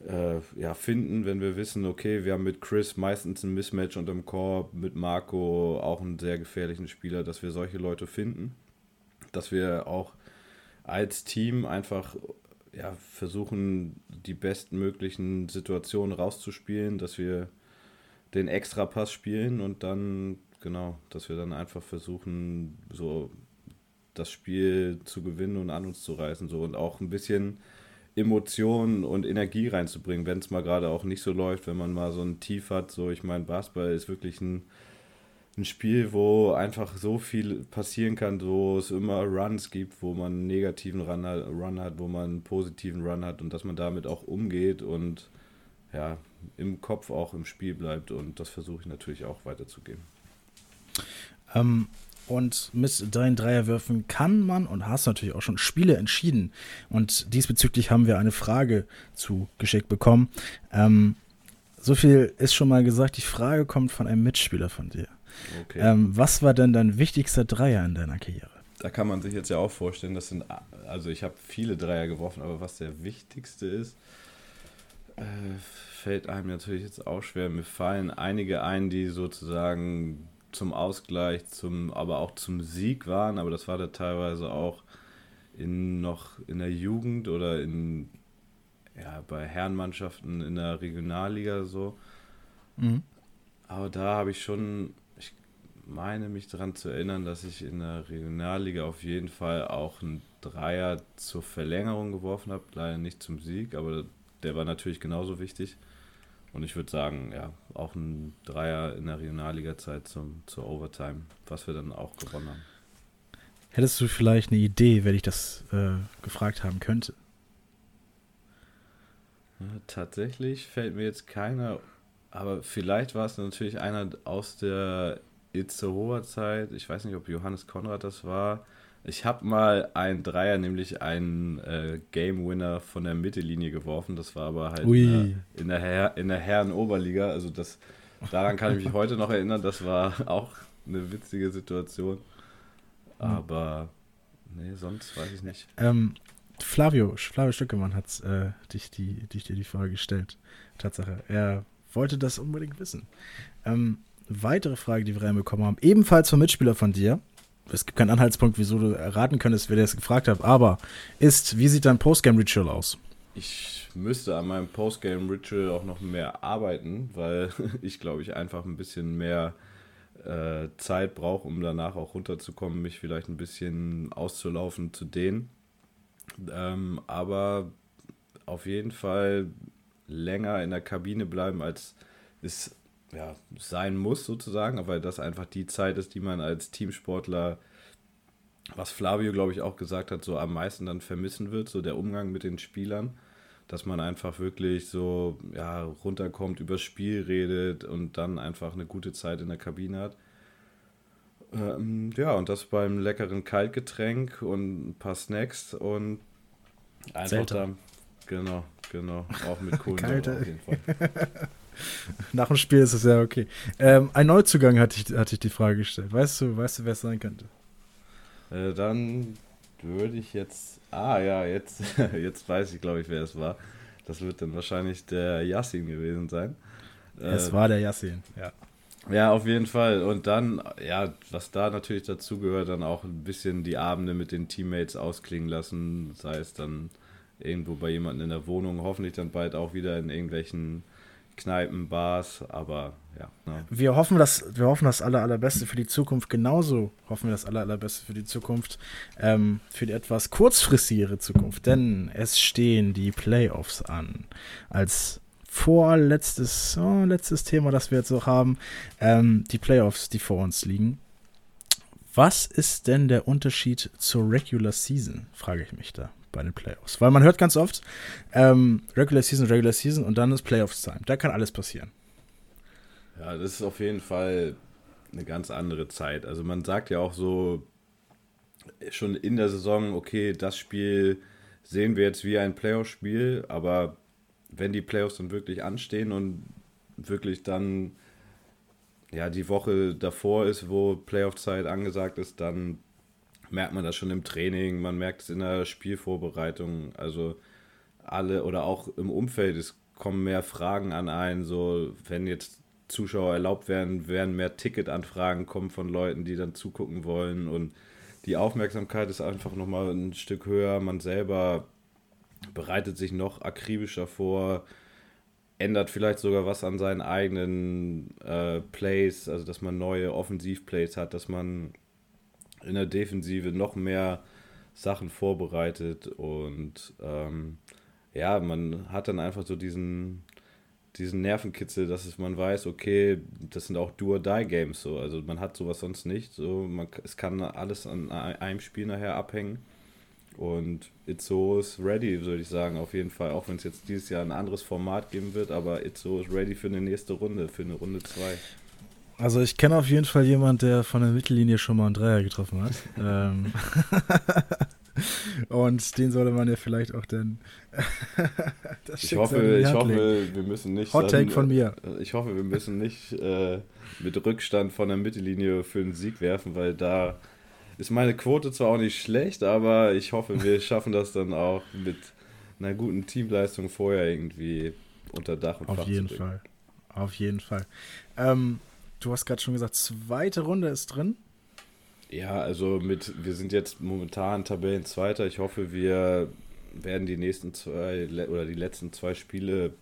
äh, ja, finden, wenn wir wissen, okay, wir haben mit Chris meistens ein Mismatch unterm Korb, mit Marco auch einen sehr gefährlichen Spieler, dass wir solche Leute finden, dass wir auch als Team einfach ja, versuchen, die bestmöglichen Situationen rauszuspielen, dass wir den Extrapass spielen und dann, genau, dass wir dann einfach versuchen, so das Spiel zu gewinnen und an uns zu reißen. So und auch ein bisschen Emotionen und Energie reinzubringen, wenn es mal gerade auch nicht so läuft, wenn man mal so ein Tief hat. So, ich meine, Basketball ist wirklich ein, ein Spiel, wo einfach so viel passieren kann, wo es immer Runs gibt, wo man einen negativen Run hat, Run hat, wo man einen positiven Run hat und dass man damit auch umgeht und ja, im Kopf auch im Spiel bleibt und das versuche ich natürlich auch weiterzugeben. Ähm, und mit deinen Dreierwürfen kann man und hast natürlich auch schon Spiele entschieden. Und diesbezüglich haben wir eine Frage zugeschickt bekommen. Ähm, so viel ist schon mal gesagt. Die Frage kommt von einem Mitspieler von dir. Okay. Ähm, was war denn dein wichtigster Dreier in deiner Karriere? Da kann man sich jetzt ja auch vorstellen, das sind, also ich habe viele Dreier geworfen, aber was der wichtigste ist, äh, fällt einem natürlich jetzt auch schwer. Mir fallen einige ein, die sozusagen zum Ausgleich, zum, aber auch zum Sieg waren, aber das war da teilweise auch in noch in der Jugend oder in ja, bei Herrenmannschaften in der Regionalliga so. Mhm. Aber da habe ich schon, meine mich daran zu erinnern, dass ich in der Regionalliga auf jeden Fall auch einen Dreier zur Verlängerung geworfen habe. Leider nicht zum Sieg, aber der war natürlich genauso wichtig. Und ich würde sagen, ja, auch ein Dreier in der Regionalliga-Zeit zum, zur Overtime, was wir dann auch gewonnen haben. Hättest du vielleicht eine Idee, wenn ich das äh, gefragt haben könnte? Ja, tatsächlich fällt mir jetzt keiner, aber vielleicht war es natürlich einer aus der Itzehoer Zeit. Ich weiß nicht, ob Johannes Konrad das war. Ich habe mal einen Dreier, nämlich einen äh, Game Winner von der Mittellinie geworfen. Das war aber halt in der, in der, Her in der Herren-Oberliga. Also das, daran kann ich mich heute noch erinnern. Das war auch eine witzige Situation. Aber nee, sonst weiß ich nicht. Ähm, Flavio, Flavio Stückemann hat äh, dich, die, dich dir die Frage gestellt. Tatsache. Er wollte das unbedingt wissen. Ähm, weitere Frage, die wir reinbekommen haben, ebenfalls vom Mitspieler von dir, es gibt keinen Anhaltspunkt, wieso du erraten könntest, wer das gefragt hat, aber ist, wie sieht dein Postgame-Ritual aus? Ich müsste an meinem Postgame-Ritual auch noch mehr arbeiten, weil ich glaube ich einfach ein bisschen mehr äh, Zeit brauche, um danach auch runterzukommen, mich vielleicht ein bisschen auszulaufen, zu dehnen. Ähm, aber auf jeden Fall länger in der Kabine bleiben, als es ja, sein muss sozusagen, weil das einfach die Zeit ist, die man als Teamsportler, was Flavio, glaube ich, auch gesagt hat, so am meisten dann vermissen wird, so der Umgang mit den Spielern, dass man einfach wirklich so ja, runterkommt, übers Spiel redet und dann einfach eine gute Zeit in der Kabine hat. Ähm, ja, und das beim leckeren Kaltgetränk und ein paar Snacks und einfach Zelter. da, genau, genau, auch mit Kohlensäure auf jeden Fall. Nach dem Spiel ist es ja okay. Ähm, ein Neuzugang hatte ich, hatte ich die Frage gestellt. Weißt du, weißt du, wer es sein könnte? Äh, dann würde ich jetzt. Ah ja, jetzt, jetzt weiß ich, glaube ich, wer es war. Das wird dann wahrscheinlich der Yassin gewesen sein. es Äh, war der Yassin, ja. Ja, auf jeden Fall. Und dann, ja, was da natürlich dazu gehört, dann auch ein bisschen die Abende mit den Teammates ausklingen lassen. Sei es dann irgendwo bei jemandem in der Wohnung, hoffentlich dann bald auch wieder in irgendwelchen Kneipen, Bars, aber ja. Ne. Wir hoffen, dass, wir hoffen das aller, allerbeste für die Zukunft. Genauso hoffen wir das aller, allerbeste für die Zukunft. Ähm, für die etwas kurzfristigere Zukunft. Denn es stehen die Playoffs an. Als vorletztes, oh, letztes Thema, das wir jetzt noch haben. Ähm, die Playoffs, die vor uns liegen. Was ist denn der Unterschied zur Regular Season, frage ich mich da bei den Playoffs. Weil man hört ganz oft, ähm, Regular Season, Regular Season und dann ist Playoffs Time. Da kann alles passieren. Ja, das ist auf jeden Fall eine ganz andere Zeit. Also man sagt ja auch so schon in der Saison, okay, das Spiel sehen wir jetzt wie ein Playoff-Spiel, aber wenn die Playoffs dann wirklich anstehen und wirklich dann ja die Woche davor ist, wo Playoff-Zeit angesagt ist, dann merkt man das schon im Training, man merkt es in der Spielvorbereitung, also alle oder auch im Umfeld, es kommen mehr Fragen an einen, so wenn jetzt Zuschauer erlaubt werden, werden mehr Ticketanfragen kommen von Leuten, die dann zugucken wollen. Und die Aufmerksamkeit ist einfach nochmal ein Stück höher, man selber bereitet sich noch akribischer vor, ändert vielleicht sogar was an seinen eigenen äh, Plays, also dass man neue Offensivplays hat, dass man in der Defensive noch mehr Sachen vorbereitet und ähm, ja, man hat dann einfach so diesen, diesen Nervenkitzel, dass es, man weiß, okay, das sind auch Do-or-Die-Games so, also man hat sowas sonst nicht, so, man, es kann alles an einem Spiel nachher abhängen. Und Itzo ist ready, würde ich sagen, auf jeden Fall, auch wenn es jetzt dieses Jahr ein anderes Format geben wird, aber Itzo ist ready für eine nächste Runde, für eine Runde 2. Also ich kenne auf jeden Fall jemanden, der von der Mittellinie schon mal einen Dreier getroffen hat. ähm Und den sollte man ja vielleicht auch dann. das ich hoffe, ich hoffe, wir müssen nicht. Hot Take von mir. Ich hoffe, wir müssen nicht äh, mit Rückstand von der Mittellinie für einen Sieg werfen, weil da ist meine Quote zwar auch nicht schlecht, aber ich hoffe, wir schaffen das dann auch mit einer guten Teamleistung vorher irgendwie unter Dach und Auf Fach jeden Fall. Auf jeden Fall. Ähm, du hast gerade schon gesagt, zweite Runde ist drin. Ja, also mit, wir sind jetzt momentan Tabellenzweiter. Ich hoffe, wir werden die nächsten zwei oder die letzten zwei Spiele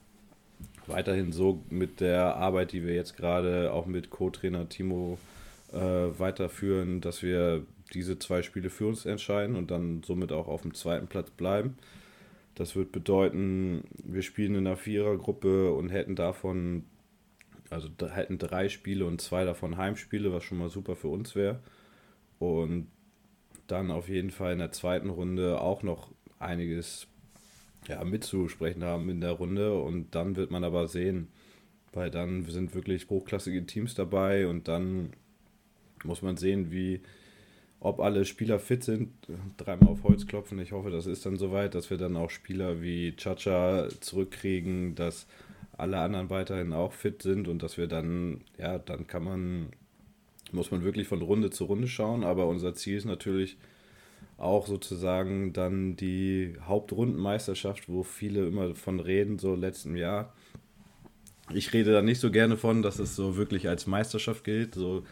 weiterhin so mit der Arbeit, die wir jetzt gerade auch mit Co-Trainer Timo äh, weiterführen, dass wir diese zwei Spiele für uns entscheiden und dann somit auch auf dem zweiten Platz bleiben. Das wird bedeuten, wir spielen in einer Vierergruppe und hätten davon, also hätten drei Spiele und zwei davon Heimspiele, was schon mal super für uns wäre. Und dann auf jeden Fall in der zweiten Runde auch noch einiges ja, mitzusprechen haben in der Runde. Und dann wird man aber sehen, weil dann sind wirklich hochklassige Teams dabei und dann muss man sehen, wie ob alle Spieler fit sind. Dreimal auf Holz klopfen. Ich hoffe, das ist dann soweit, dass wir dann auch Spieler wie Chacha zurückkriegen, dass alle anderen weiterhin auch fit sind und dass wir dann, ja, dann kann man, muss man wirklich von Runde zu Runde schauen. Aber unser Ziel ist natürlich auch sozusagen dann die Hauptrundenmeisterschaft, wo viele immer von reden, so letzten Jahr. Ich rede da nicht so gerne von, dass es so wirklich als Meisterschaft gilt. So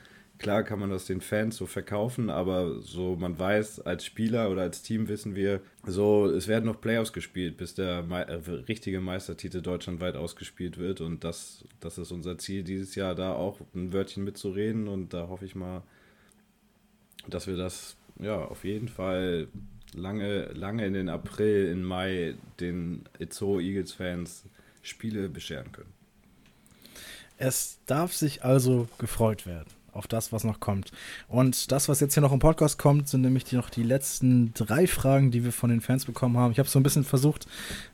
Klar kann man das den Fans so verkaufen, aber so man weiß, als Spieler oder als Team wissen wir, so es werden noch Playoffs gespielt, bis der Me äh, richtige Meistertitel deutschlandweit ausgespielt wird. Und das, das ist unser Ziel dieses Jahr, da auch ein Wörtchen mitzureden. Und da hoffe ich mal, dass wir das ja auf jeden Fall lange, lange in den April, in Mai den Itzo Eagles Fans Spiele bescheren können. Es darf sich also gefreut werden auf das, was noch kommt. Und das, was jetzt hier noch im Podcast kommt, sind nämlich die, noch die letzten drei Fragen, die wir von den Fans bekommen haben. Ich habe so ein bisschen versucht,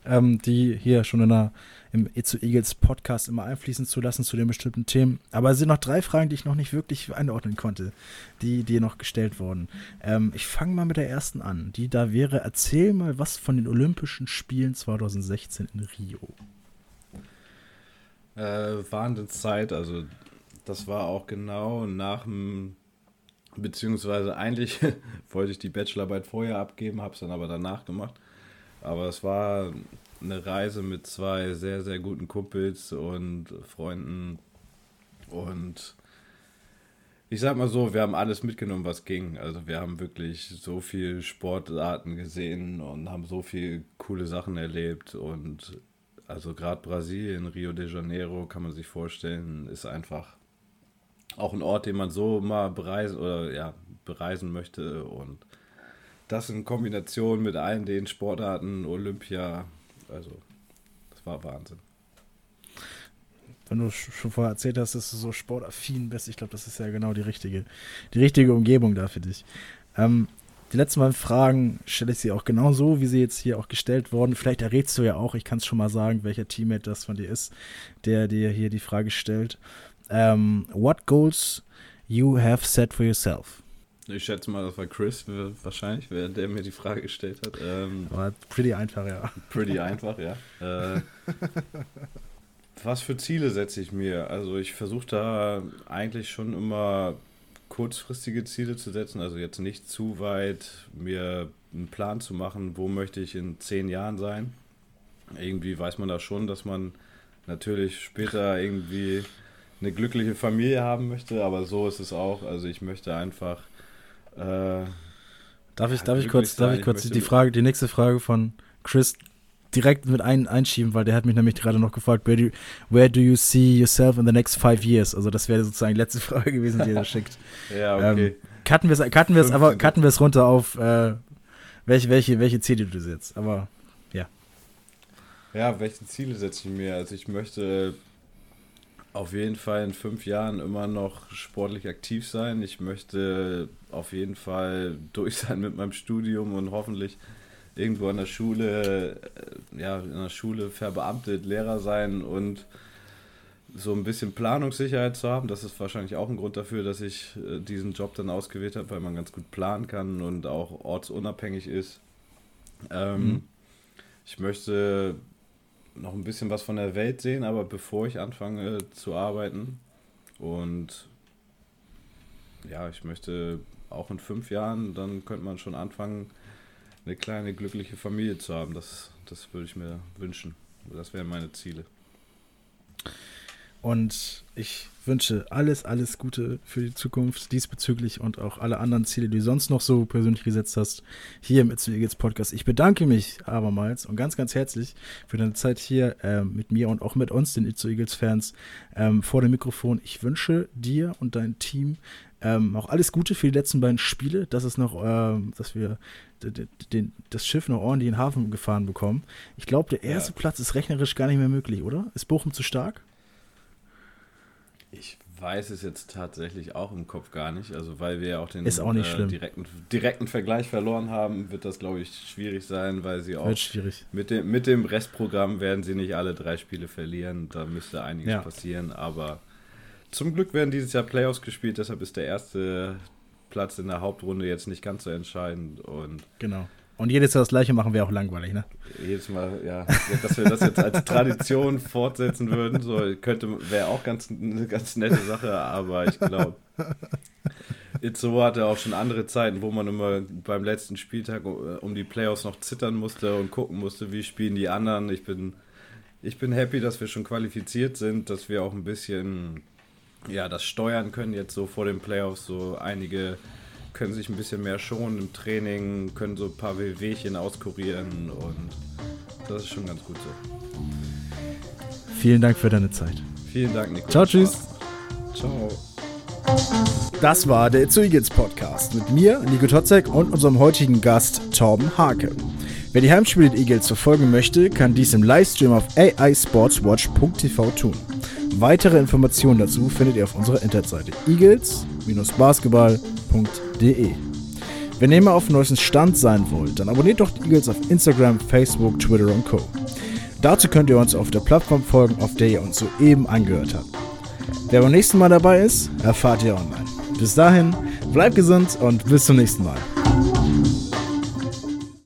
ähm, die hier schon in der, im Itzu Eagles Podcast immer einfließen zu lassen zu den bestimmten Themen. Aber es sind noch drei Fragen, die ich noch nicht wirklich einordnen konnte, die dir noch gestellt wurden. Ähm, ich fange mal mit der ersten an, die da wäre, erzähl mal was von den Olympischen Spielen 2016 in Rio. Äh, Wahnsinnszeit, also das war auch genau nach dem, beziehungsweise eigentlich wollte ich die Bachelorarbeit vorher abgeben, habe es dann aber danach gemacht. Aber es war eine Reise mit zwei sehr, sehr guten Kumpels und Freunden. Und ich sag mal so, wir haben alles mitgenommen, was ging. Also wir haben wirklich so viele Sportarten gesehen und haben so viele coole Sachen erlebt. Und also gerade Brasilien, Rio de Janeiro, kann man sich vorstellen, ist einfach auch ein Ort, den man so mal bereisen oder ja, bereisen möchte und das in Kombination mit allen den Sportarten, Olympia, also das war Wahnsinn. Wenn du schon vorher erzählt hast, dass du so sportaffin bist, ich glaube, das ist ja genau die richtige, die richtige Umgebung da für dich. Ähm, die letzten beiden Fragen stelle ich sie auch genau so, wie sie jetzt hier auch gestellt wurden. Vielleicht errätst du ja auch, ich kann es schon mal sagen, welcher Teammate das von dir ist, der dir hier die Frage stellt ähm, what goals you have set for yourself? Ich schätze mal, das war Chris wahrscheinlich, wer der mir die Frage gestellt hat. Ähm, War pretty einfach, ja. Pretty einfach, ja. Äh, was für Ziele setze ich mir? Also ich versuche da eigentlich schon immer kurzfristige Ziele zu setzen, also jetzt nicht zu weit mir einen Plan zu machen, wo möchte ich in zehn Jahren sein. Irgendwie weiß man da schon, dass man natürlich später irgendwie eine glückliche Familie haben möchte, aber so ist es auch. Also ich möchte einfach. Äh, darf ich, darf ich kurz, darf ich kurz ich die Frage, die nächste Frage von Chris direkt mit ein, einschieben, weil der hat mich nämlich gerade noch gefragt, where do, where do you see yourself in the next five years? Also das wäre sozusagen die letzte Frage gewesen, die er schickt. ja, okay. Ähm, cutten wir es cutten wir's aber cutten wir es runter auf äh, welche, welche, welche Ziele du setzt. Aber ja. Ja, welche Ziele setze ich mir? Also ich möchte auf jeden Fall in fünf Jahren immer noch sportlich aktiv sein. Ich möchte auf jeden Fall durch sein mit meinem Studium und hoffentlich irgendwo an der Schule, äh, ja, in der Schule verbeamtet, Lehrer sein und so ein bisschen Planungssicherheit zu haben. Das ist wahrscheinlich auch ein Grund dafür, dass ich äh, diesen Job dann ausgewählt habe, weil man ganz gut planen kann und auch ortsunabhängig ist. Ähm, mhm. Ich möchte noch ein bisschen was von der Welt sehen, aber bevor ich anfange zu arbeiten. Und ja, ich möchte auch in fünf Jahren, dann könnte man schon anfangen, eine kleine glückliche Familie zu haben. Das, das würde ich mir wünschen. Das wären meine Ziele. Und ich wünsche alles, alles Gute für die Zukunft diesbezüglich und auch alle anderen Ziele, die du sonst noch so persönlich gesetzt hast, hier im It's Eagles Podcast. Ich bedanke mich abermals und ganz, ganz herzlich für deine Zeit hier äh, mit mir und auch mit uns, den It's Eagles Fans, ähm, vor dem Mikrofon. Ich wünsche dir und dein Team ähm, auch alles Gute für die letzten beiden Spiele, dass es noch, ähm, dass wir den, das Schiff noch ordentlich in den Hafen gefahren bekommen. Ich glaube, der erste ja. Platz ist rechnerisch gar nicht mehr möglich, oder? Ist Bochum zu stark? Ich weiß es jetzt tatsächlich auch im Kopf gar nicht. Also weil wir ja auch den auch äh, direkten, direkten Vergleich verloren haben, wird das, glaube ich, schwierig sein, weil sie auch Mit, dem, mit dem Restprogramm werden sie nicht alle drei Spiele verlieren. Da müsste einiges ja. passieren. Aber zum Glück werden dieses Jahr Playoffs gespielt, deshalb ist der erste Platz in der Hauptrunde jetzt nicht ganz so entscheidend. Und genau. Und jedes Jahr das gleiche machen wäre auch langweilig, ne? Jedes Mal, ja. Dass wir das jetzt als Tradition fortsetzen würden, so könnte wäre auch ganz, eine ganz nette Sache, aber ich glaube, Itzo hatte auch schon andere Zeiten, wo man immer beim letzten Spieltag äh, um die Playoffs noch zittern musste und gucken musste, wie spielen die anderen. Ich bin, ich bin happy, dass wir schon qualifiziert sind, dass wir auch ein bisschen ja, das steuern können jetzt so vor den Playoffs, so einige können sich ein bisschen mehr schonen im Training, können so ein paar WWchen auskurieren und das ist schon ganz gut so. Vielen Dank für deine Zeit. Vielen Dank, Nico. Ciao, tschüss. Ciao. Das war der It's Eagles Podcast mit mir, Nico Totzek und unserem heutigen Gast Torben Hake. Wer die Heimspiele der Eagles verfolgen möchte, kann dies im Livestream auf aisportswatch.tv tun. Weitere Informationen dazu findet ihr auf unserer Internetseite eagles-basketball.de. Wenn ihr immer auf dem neuesten Stand sein wollt, dann abonniert doch die Eagles auf Instagram, Facebook, Twitter und Co. Dazu könnt ihr uns auf der Plattform folgen, auf der ihr uns soeben angehört habt. Wer beim nächsten Mal dabei ist, erfahrt ihr online. Bis dahin, bleibt gesund und bis zum nächsten Mal.